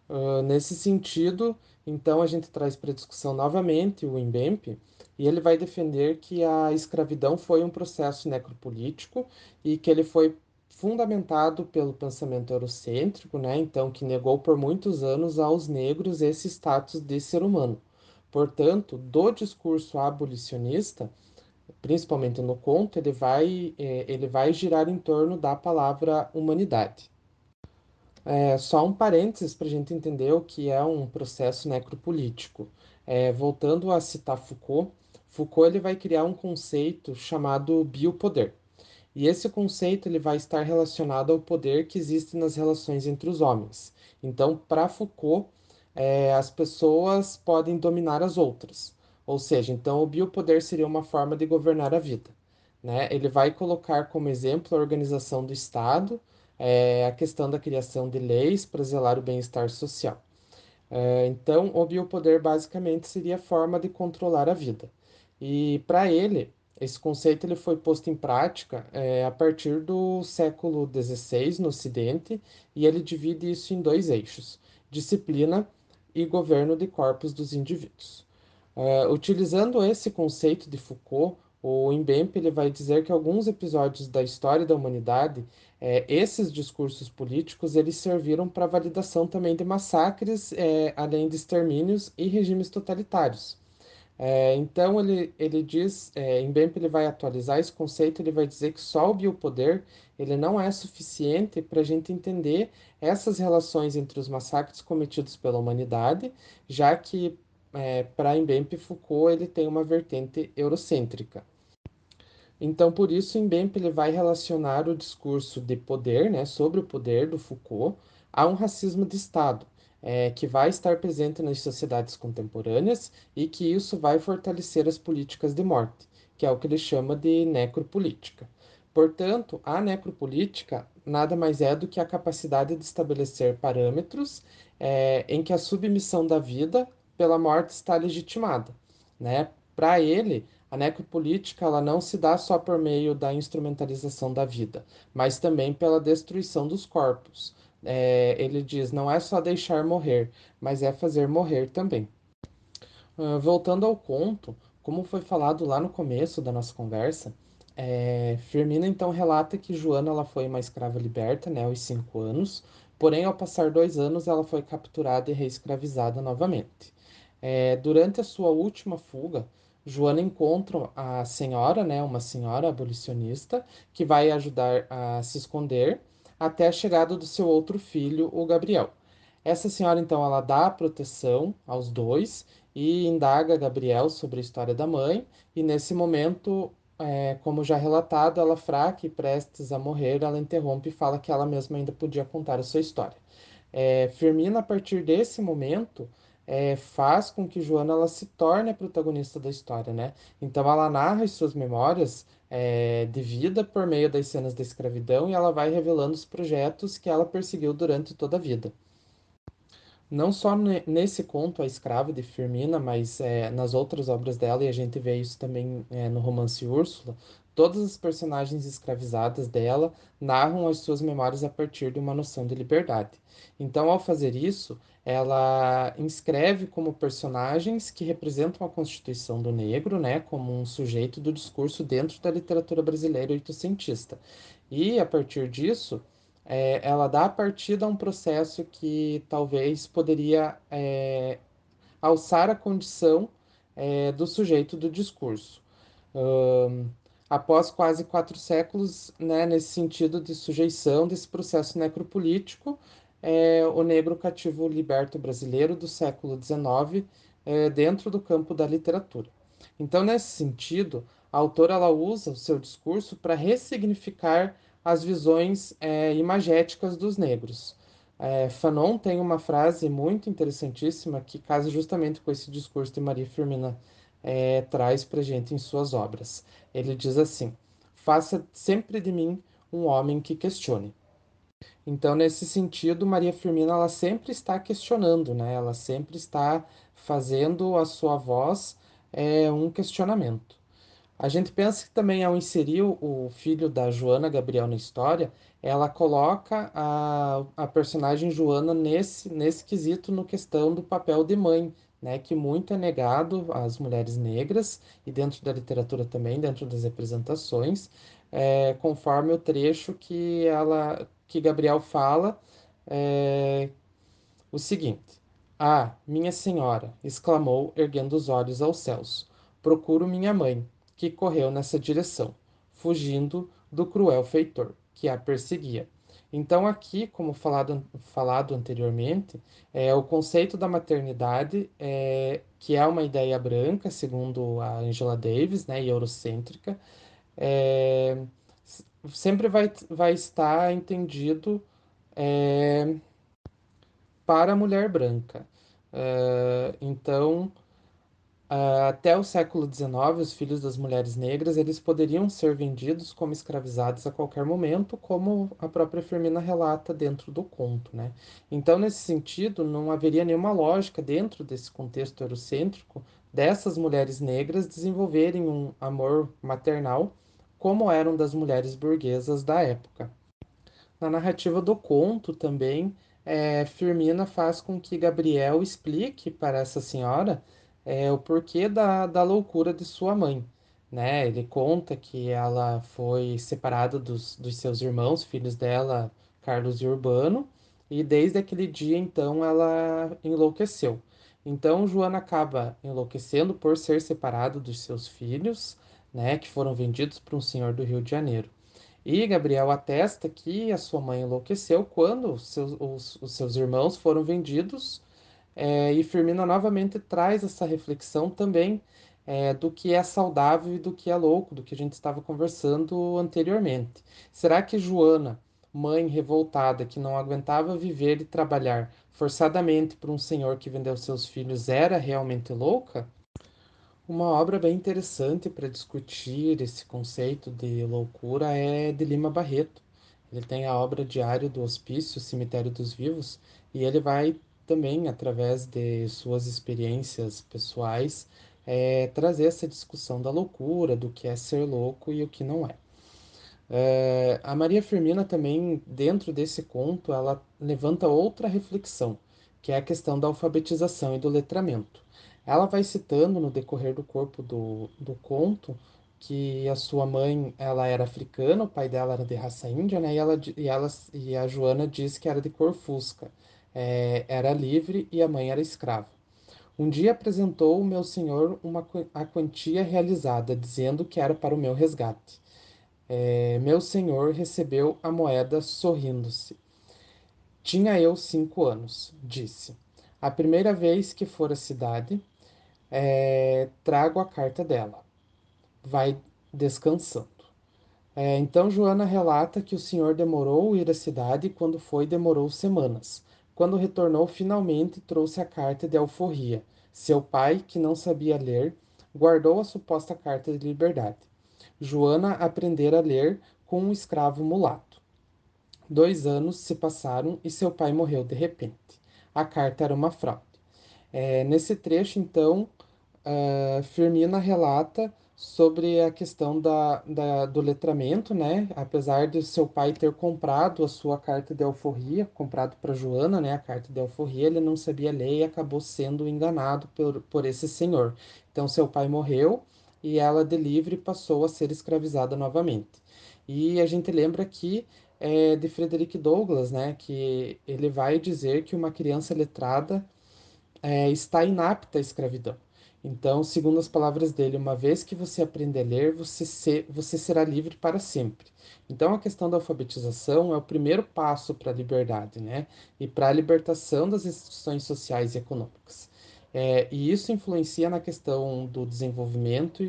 Uh, nesse sentido, então a gente traz para discussão novamente o Imbemp, e ele vai defender que a escravidão foi um processo necropolítico e que ele foi fundamentado pelo pensamento eurocêntrico, né? Então, que negou por muitos anos aos negros esse status de ser humano. Portanto, do discurso abolicionista, principalmente no conto, ele vai, é, ele vai girar em torno da palavra humanidade. É, só um parênteses para a gente entender o que é um processo necropolítico. É, voltando a citar Foucault, Foucault ele vai criar um conceito chamado biopoder. E esse conceito ele vai estar relacionado ao poder que existe nas relações entre os homens. Então, para Foucault, é, as pessoas podem dominar as outras. Ou seja, então o biopoder seria uma forma de governar a vida. Né? Ele vai colocar como exemplo a organização do Estado, é a questão da criação de leis para zelar o bem-estar social. É, então, o biopoder basicamente seria a forma de controlar a vida. E para ele, esse conceito ele foi posto em prática é, a partir do século XVI no Ocidente e ele divide isso em dois eixos: disciplina e governo de corpos dos indivíduos. É, utilizando esse conceito de Foucault, o Mbempe ele vai dizer que alguns episódios da história da humanidade, é, esses discursos políticos, eles serviram para validação também de massacres, é, além de extermínios e regimes totalitários. É, então ele, ele diz, é, em Bemp ele vai atualizar esse conceito, ele vai dizer que só o biopoder ele não é suficiente para a gente entender essas relações entre os massacres cometidos pela humanidade, já que é, para Mbemp Foucault ele tem uma vertente eurocêntrica. Então, por isso, Mbemp ele vai relacionar o discurso de poder, né, sobre o poder do Foucault, a um racismo de Estado, é, que vai estar presente nas sociedades contemporâneas e que isso vai fortalecer as políticas de morte, que é o que ele chama de necropolítica. Portanto, a necropolítica nada mais é do que a capacidade de estabelecer parâmetros é, em que a submissão da vida pela morte está legitimada. Né? Para ele, a necropolítica ela não se dá só por meio da instrumentalização da vida, mas também pela destruição dos corpos é, ele diz: não é só deixar morrer, mas é fazer morrer também. Uh, voltando ao conto, como foi falado lá no começo da nossa conversa, é, Firmina então relata que Joana ela foi uma escrava liberta né, aos cinco anos, porém, ao passar dois anos, ela foi capturada e reescravizada novamente. É, durante a sua última fuga, Joana encontra a senhora, né, uma senhora abolicionista, que vai ajudar a se esconder até a chegada do seu outro filho, o Gabriel. Essa senhora, então, ela dá proteção aos dois e indaga Gabriel sobre a história da mãe, e nesse momento, é, como já relatado, ela fraca e prestes a morrer, ela interrompe e fala que ela mesma ainda podia contar a sua história. É, Firmina, a partir desse momento, é, faz com que Joana ela se torne a protagonista da história, né? Então ela narra as suas memórias é, de vida por meio das cenas da escravidão e ela vai revelando os projetos que ela perseguiu durante toda a vida. Não só nesse conto, A Escrava de Firmina, mas é, nas outras obras dela, e a gente vê isso também é, no romance Úrsula, todas as personagens escravizadas dela narram as suas memórias a partir de uma noção de liberdade. Então, ao fazer isso, ela inscreve como personagens que representam a constituição do negro, né, como um sujeito do discurso dentro da literatura brasileira oitocentista. E, a partir disso, é, ela dá partida a um processo que talvez poderia é, alçar a condição é, do sujeito do discurso. Um, após quase quatro séculos, né, nesse sentido de sujeição desse processo necropolítico, é, o negro cativo liberto brasileiro do século XIX é, dentro do campo da literatura. Então, nesse sentido, a autora ela usa o seu discurso para ressignificar as visões é, imagéticas dos negros. É, Fanon tem uma frase muito interessantíssima que casa justamente com esse discurso de Maria Firmina é, traz para gente em suas obras. Ele diz assim: Faça sempre de mim um homem que questione. Então, nesse sentido, Maria Firmina ela sempre está questionando, né? Ela sempre está fazendo a sua voz é, um questionamento. A gente pensa que também ao inserir o filho da Joana Gabriel na história, ela coloca a, a personagem Joana nesse, nesse quesito no questão do papel de mãe, né, que muito é negado às mulheres negras e dentro da literatura também, dentro das representações, é, conforme o trecho que ela que Gabriel fala é, o seguinte: Ah, minha senhora! exclamou, erguendo os olhos aos céus. Procuro minha mãe, que correu nessa direção, fugindo do cruel feitor, que a perseguia. Então, aqui, como falado, falado anteriormente, é, o conceito da maternidade, é, que é uma ideia branca, segundo a Angela Davis, né, e eurocêntrica, é, sempre vai, vai estar entendido é, para a mulher branca. É, então, Uh, até o século XIX, os filhos das mulheres negras eles poderiam ser vendidos como escravizados a qualquer momento, como a própria Firmina relata dentro do conto, né? Então, nesse sentido, não haveria nenhuma lógica dentro desse contexto eurocêntrico dessas mulheres negras desenvolverem um amor maternal como eram das mulheres burguesas da época. Na narrativa do conto também, é, Firmina faz com que Gabriel explique para essa senhora é, o porquê da, da loucura de sua mãe. Né? Ele conta que ela foi separada dos, dos seus irmãos, filhos dela, Carlos e Urbano, e desde aquele dia então ela enlouqueceu. Então Joana acaba enlouquecendo por ser separado dos seus filhos, né, que foram vendidos para um senhor do Rio de Janeiro. E Gabriel atesta que a sua mãe enlouqueceu quando seus, os, os seus irmãos foram vendidos é, e Firmina novamente traz essa reflexão também é, do que é saudável e do que é louco, do que a gente estava conversando anteriormente. Será que Joana, mãe revoltada que não aguentava viver e trabalhar forçadamente por um senhor que vendeu seus filhos, era realmente louca? Uma obra bem interessante para discutir esse conceito de loucura é de Lima Barreto. Ele tem a obra Diário do Hospício, Cemitério dos Vivos, e ele vai também, através de suas experiências pessoais, é, trazer essa discussão da loucura, do que é ser louco e o que não é. é. a Maria Firmina também, dentro desse conto, ela levanta outra reflexão, que é a questão da alfabetização e do letramento. Ela vai citando no decorrer do corpo do, do conto que a sua mãe ela era africana, o pai dela era de raça índia, né? E, ela, e, ela, e a Joana diz que era de cor fusca é, era livre e a mãe era escrava. Um dia apresentou o meu senhor uma, a quantia realizada, dizendo que era para o meu resgate. É, meu senhor recebeu a moeda sorrindo-se. Tinha eu cinco anos, disse. A primeira vez que for à cidade, é, trago a carta dela. Vai descansando. É, então Joana relata que o senhor demorou ir à cidade e quando foi demorou semanas. Quando retornou, finalmente trouxe a carta de alforria. Seu pai, que não sabia ler, guardou a suposta carta de liberdade. Joana aprendera a ler com um escravo mulato. Dois anos se passaram e seu pai morreu de repente. A carta era uma fraude. É, nesse trecho, então, uh, Firmina relata sobre a questão da, da, do letramento, né? Apesar de seu pai ter comprado a sua carta de alforria, comprado para Joana, né? A carta de alforria, ele não sabia ler e acabou sendo enganado por, por esse senhor. Então, seu pai morreu e ela, de livre, passou a ser escravizada novamente. E a gente lembra aqui é, de Frederick Douglass, né? Que ele vai dizer que uma criança letrada é, está inapta à escravidão. Então, segundo as palavras dele, uma vez que você aprender a ler, você, você será livre para sempre. Então, a questão da alfabetização é o primeiro passo para a liberdade, né? E para a libertação das instituições sociais e econômicas. É, e isso influencia na questão do desenvolvimento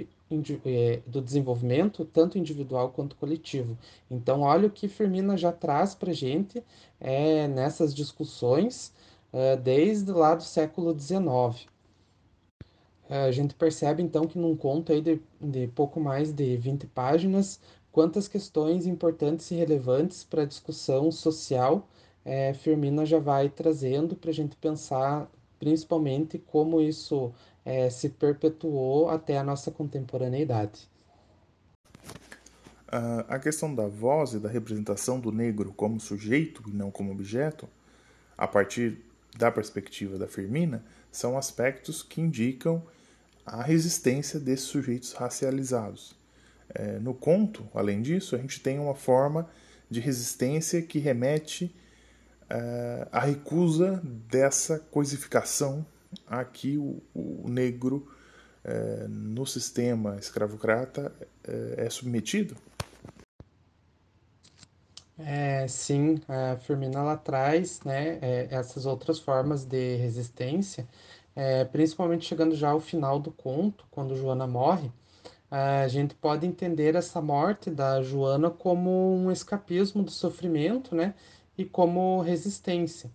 é, do desenvolvimento tanto individual quanto coletivo. Então, olha o que Firmina já traz para gente é, nessas discussões é, desde lá do século XIX. É, a gente percebe então que num conto aí de, de pouco mais de 20 páginas, quantas questões importantes e relevantes para a discussão social é, Firmina já vai trazendo para a gente pensar principalmente como isso é, se perpetuou até a nossa contemporaneidade. A questão da voz e da representação do negro como sujeito e não como objeto, a partir da perspectiva da Firmina, são aspectos que indicam a resistência desses sujeitos racializados. É, no conto, além disso, a gente tem uma forma de resistência que remete é, à recusa dessa coisificação a que o, o negro é, no sistema escravocrata é, é submetido. É, sim, a Firmina ela traz né, é, essas outras formas de resistência é, principalmente chegando já ao final do conto, quando Joana morre, a gente pode entender essa morte da Joana como um escapismo do sofrimento, né? E como resistência.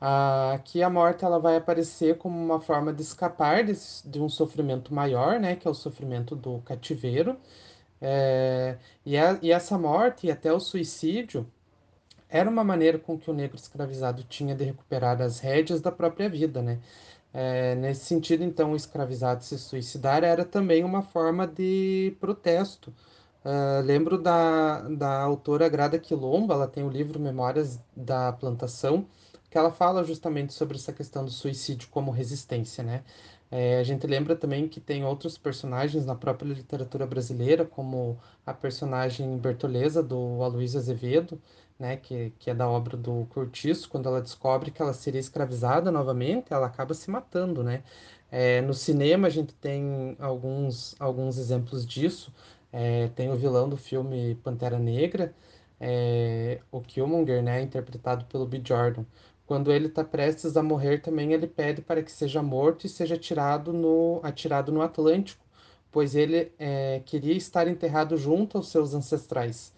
Aqui a morte ela vai aparecer como uma forma de escapar de, um sofrimento maior, né, que é o sofrimento do cativeiro. É, e, a, e essa morte e até o suicídio era uma maneira com que o negro escravizado tinha de recuperar as rédeas da própria vida, né? É, nesse sentido, então, o escravizado se suicidar era também uma forma de protesto. Uh, lembro da, da autora Grada Quilombo, ela tem o livro Memórias da Plantação, que ela fala justamente sobre essa questão do suicídio como resistência, né? É, a gente lembra também que tem outros personagens na própria literatura brasileira, como a personagem Bertoleza, do Aloysio Azevedo, né, que, que é da obra do Curtiço, quando ela descobre que ela seria escravizada novamente, ela acaba se matando, né? É, no cinema a gente tem alguns, alguns exemplos disso. É, tem o vilão do filme Pantera Negra, é, o Killmonger, né, interpretado pelo B. Jordan. Quando ele está prestes a morrer, também ele pede para que seja morto e seja atirado no, atirado no Atlântico, pois ele é, queria estar enterrado junto aos seus ancestrais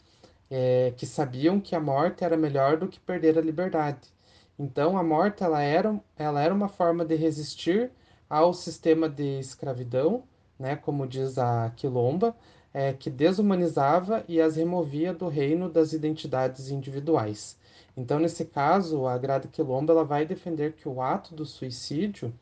é, que sabiam que a morte era melhor do que perder a liberdade. Então, a morte ela era, ela era uma forma de resistir ao sistema de escravidão, né, como diz a Quilomba, é, que desumanizava e as removia do reino das identidades individuais. Então, nesse caso, a Grada Quilomba ela vai defender que o ato do suicídio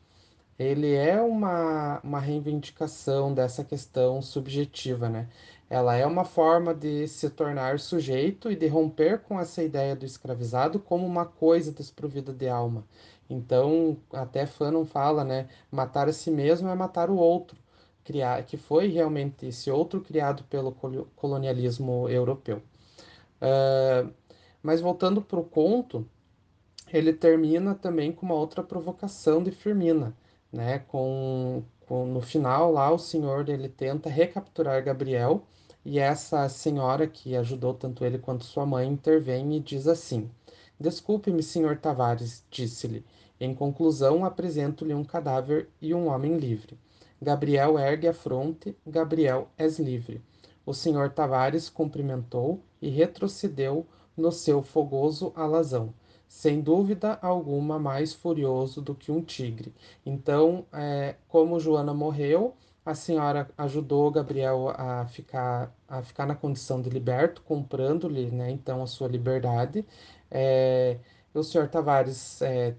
ele é uma, uma reivindicação dessa questão subjetiva, né? Ela é uma forma de se tornar sujeito e de romper com essa ideia do escravizado como uma coisa desprovida de alma. Então, até Fanon fala, né? Matar a si mesmo é matar o outro, criar, que foi realmente esse outro criado pelo colonialismo europeu. Uh, mas voltando para o conto, ele termina também com uma outra provocação de Firmina, né? Com, no final lá o senhor ele tenta recapturar Gabriel e essa senhora que ajudou tanto ele quanto sua mãe intervém e diz assim: Desculpe-me, senhor Tavares, disse-lhe. Em conclusão, apresento-lhe um cadáver e um homem livre. Gabriel ergue a fronte, Gabriel és livre. O senhor Tavares cumprimentou e retrocedeu no seu fogoso alazão, sem dúvida alguma mais furioso do que um tigre. Então, é, como Joana morreu, a senhora ajudou Gabriel a ficar, a ficar na condição de liberto, comprando-lhe, né, então, a sua liberdade. É, o senhor Tavares é,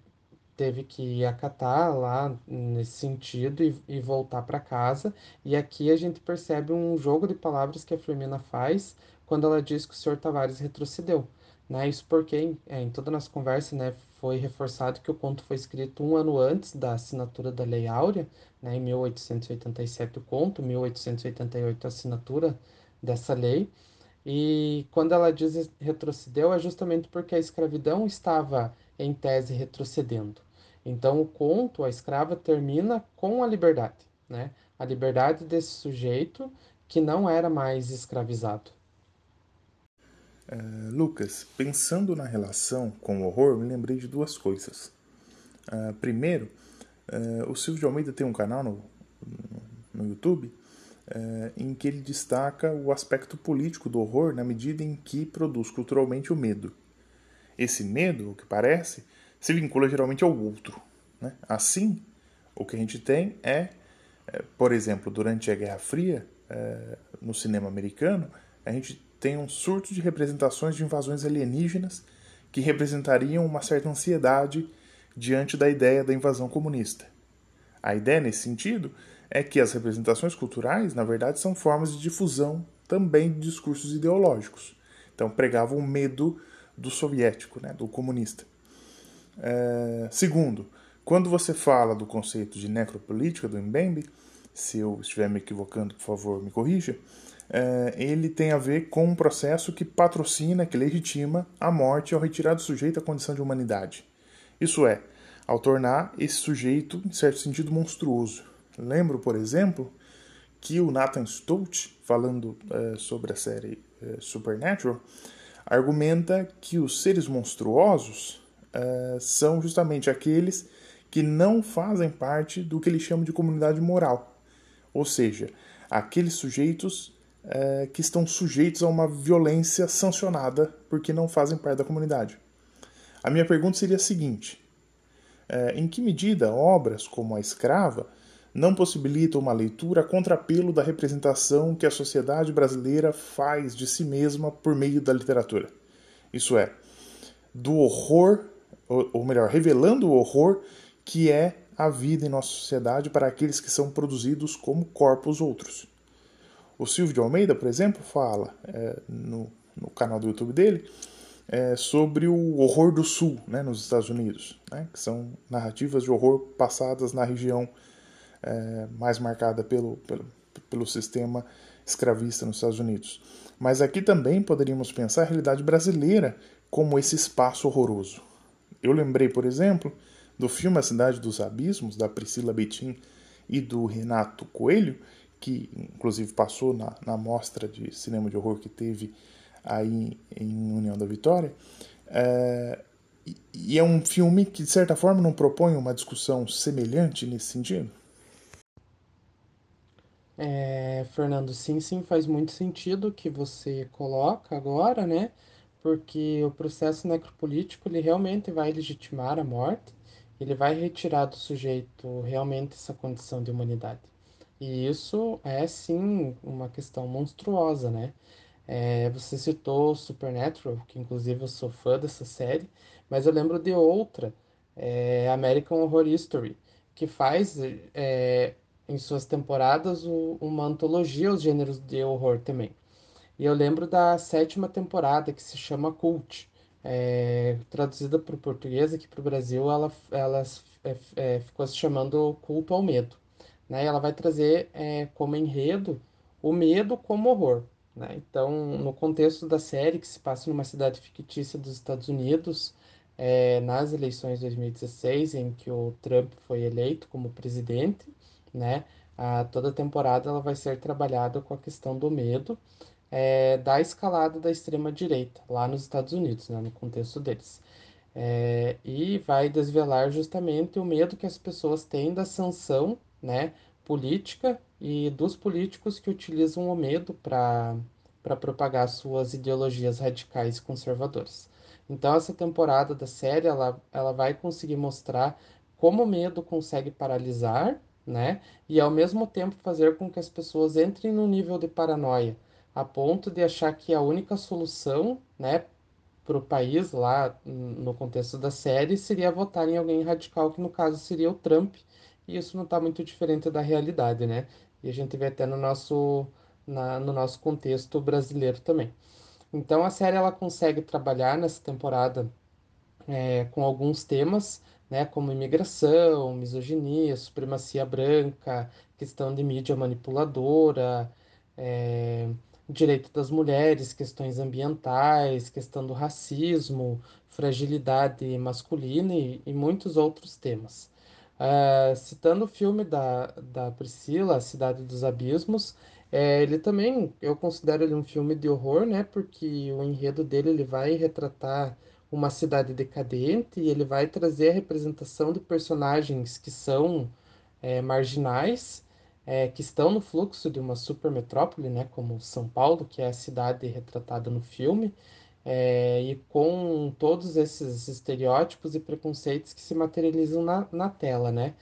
teve que acatar lá nesse sentido e, e voltar para casa. E aqui a gente percebe um jogo de palavras que a Firmina faz quando ela diz que o senhor Tavares retrocedeu. Né? Isso porque em, é, em toda a nossa conversa né, foi reforçado que o conto foi escrito um ano antes da assinatura da Lei Áurea, né, em 1887 o conto, 1888 a assinatura dessa lei. E quando ela diz retrocedeu, é justamente porque a escravidão estava, em tese, retrocedendo. Então, o conto, a escrava, termina com a liberdade, né? A liberdade desse sujeito que não era mais escravizado. Uh, Lucas, pensando na relação com o horror, me lembrei de duas coisas. Uh, primeiro, uh, o Silvio de Almeida tem um canal no, no YouTube em que ele destaca o aspecto político do horror na medida em que produz culturalmente o medo. Esse medo, o que parece, se vincula geralmente ao outro. Né? Assim, o que a gente tem é, por exemplo, durante a Guerra Fria, no cinema americano, a gente tem um surto de representações de invasões alienígenas que representariam uma certa ansiedade diante da ideia da invasão comunista. A ideia nesse sentido é que as representações culturais, na verdade, são formas de difusão também de discursos ideológicos. Então, pregavam o medo do soviético, né, do comunista. É, segundo, quando você fala do conceito de necropolítica do Mbembe, se eu estiver me equivocando, por favor, me corrija, é, ele tem a ver com um processo que patrocina, que legitima a morte ao retirar do sujeito a condição de humanidade. Isso é, ao tornar esse sujeito, em certo sentido, monstruoso. Lembro, por exemplo, que o Nathan Stoltz, falando é, sobre a série é, Supernatural, argumenta que os seres monstruosos é, são justamente aqueles que não fazem parte do que ele chama de comunidade moral. Ou seja, aqueles sujeitos é, que estão sujeitos a uma violência sancionada porque não fazem parte da comunidade. A minha pergunta seria a seguinte: é, em que medida obras como A Escrava não possibilitam uma leitura contrapelo da representação que a sociedade brasileira faz de si mesma por meio da literatura? Isso é, do horror, ou melhor, revelando o horror que é a vida em nossa sociedade para aqueles que são produzidos como corpos outros. O Silvio de Almeida, por exemplo, fala é, no, no canal do YouTube dele é, sobre o horror do Sul, né, nos Estados Unidos, né, que são narrativas de horror passadas na região é, mais marcada pelo, pelo, pelo sistema escravista nos Estados Unidos. Mas aqui também poderíamos pensar a realidade brasileira como esse espaço horroroso. Eu lembrei, por exemplo, do filme A Cidade dos Abismos, da Priscila Betim e do Renato Coelho, que inclusive passou na, na mostra de cinema de horror que teve aí em União da Vitória. É, e é um filme que, de certa forma, não propõe uma discussão semelhante nesse sentido? É, Fernando, sim, sim, faz muito sentido o que você coloca agora, né? Porque o processo necropolítico ele realmente vai legitimar a morte, ele vai retirar do sujeito realmente essa condição de humanidade. E isso é sim uma questão monstruosa, né? É, você citou Supernatural, que inclusive eu sou fã dessa série, mas eu lembro de outra, é, American Horror History, que faz é, em suas temporadas o, uma antologia aos gêneros de horror também. E eu lembro da sétima temporada, que se chama Cult, é, traduzida para o português aqui para o Brasil, ela, ela é, é, ficou se chamando Culto ao Medo. Né? Ela vai trazer é, como enredo o medo como horror. Né? Então, no contexto da série, que se passa numa cidade fictícia dos Estados Unidos, é, nas eleições de 2016, em que o Trump foi eleito como presidente, né? A, toda a temporada ela vai ser trabalhada com a questão do medo é, da escalada da extrema-direita, lá nos Estados Unidos, né? no contexto deles. É, e vai desvelar justamente o medo que as pessoas têm da sanção né, política e dos políticos que utilizam o medo para propagar suas ideologias radicais e conservadoras. Então, essa temporada da série ela, ela vai conseguir mostrar como o medo consegue paralisar, né? E ao mesmo tempo fazer com que as pessoas entrem no nível de paranoia, a ponto de achar que a única solução, né, para o país lá no contexto da série seria votar em alguém radical, que no caso seria o Trump, e isso não está muito diferente da realidade, né? E a gente vê até no nosso, na, no nosso contexto brasileiro também. Então a série ela consegue trabalhar nessa temporada é, com alguns temas, né, como imigração, misoginia, supremacia branca, questão de mídia manipuladora, é, direito das mulheres, questões ambientais, questão do racismo, fragilidade masculina e, e muitos outros temas. Uh, citando o filme da, da Priscila, A Cidade dos Abismos, é, ele também, eu considero ele um filme de horror, né? Porque o enredo dele ele vai retratar uma cidade decadente e ele vai trazer a representação de personagens que são é, marginais, é, que estão no fluxo de uma supermetrópole, né? Como São Paulo, que é a cidade retratada no filme é, e com todos esses estereótipos e preconceitos que se materializam na, na tela, né?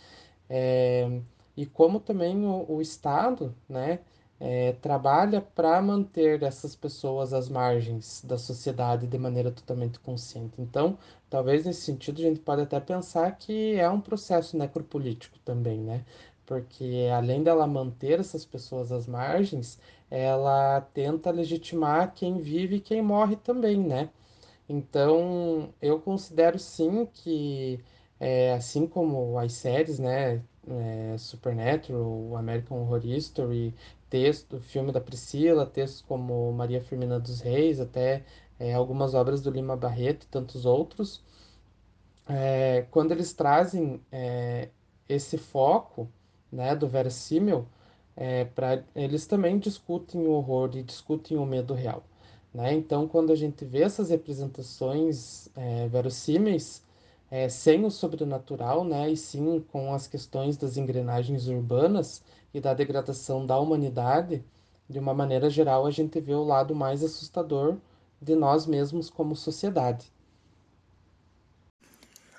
É, e como também o, o Estado, né, é, trabalha para manter essas pessoas às margens da sociedade de maneira totalmente consciente. Então, talvez nesse sentido a gente pode até pensar que é um processo necropolítico também, né? Porque além dela manter essas pessoas às margens, ela tenta legitimar quem vive e quem morre também, né? Então, eu considero sim que, é, assim como as séries, né, é, Supernatural, American Horror Story, texto, filme da Priscila, textos como Maria Firmina dos Reis, até é, algumas obras do Lima Barreto e tantos outros, é, quando eles trazem é, esse foco, né, do verossímil, é, eles também discutem o horror e discutem o medo real. Né? Então, quando a gente vê essas representações é, verossímeis, é, sem o sobrenatural, né, e sim com as questões das engrenagens urbanas e da degradação da humanidade, de uma maneira geral, a gente vê o lado mais assustador de nós mesmos como sociedade.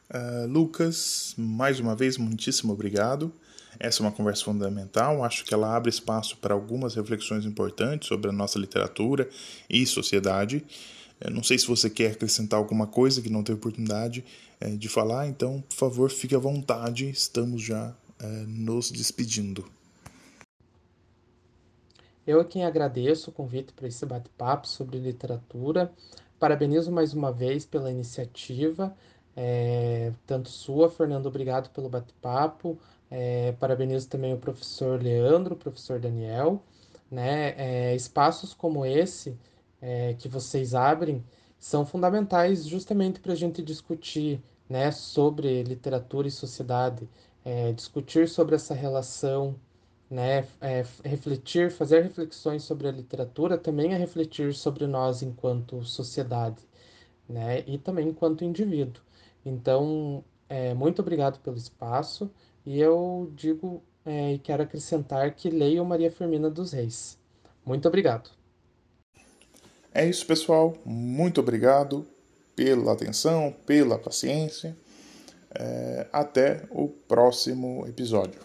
Uh, Lucas, mais uma vez, muitíssimo obrigado. Essa é uma conversa fundamental, acho que ela abre espaço para algumas reflexões importantes sobre a nossa literatura e sociedade. Não sei se você quer acrescentar alguma coisa que não teve oportunidade é, de falar, então, por favor, fique à vontade, estamos já é, nos despedindo. Eu é quem agradeço o convite para esse bate-papo sobre literatura. Parabenizo mais uma vez pela iniciativa, é, tanto sua, Fernando, obrigado pelo bate-papo. É, parabenizo também o professor Leandro, o professor Daniel. Né? É, espaços como esse é, que vocês abrem são fundamentais justamente para a gente discutir né, sobre literatura e sociedade, é, discutir sobre essa relação, né, é, refletir, fazer reflexões sobre a literatura também é refletir sobre nós enquanto sociedade, né, e também enquanto indivíduo. Então, é, muito obrigado pelo espaço e eu digo é, e quero acrescentar que leiam Maria Firmina dos Reis. Muito obrigado. É isso, pessoal. Muito obrigado pela atenção, pela paciência. É, até o próximo episódio.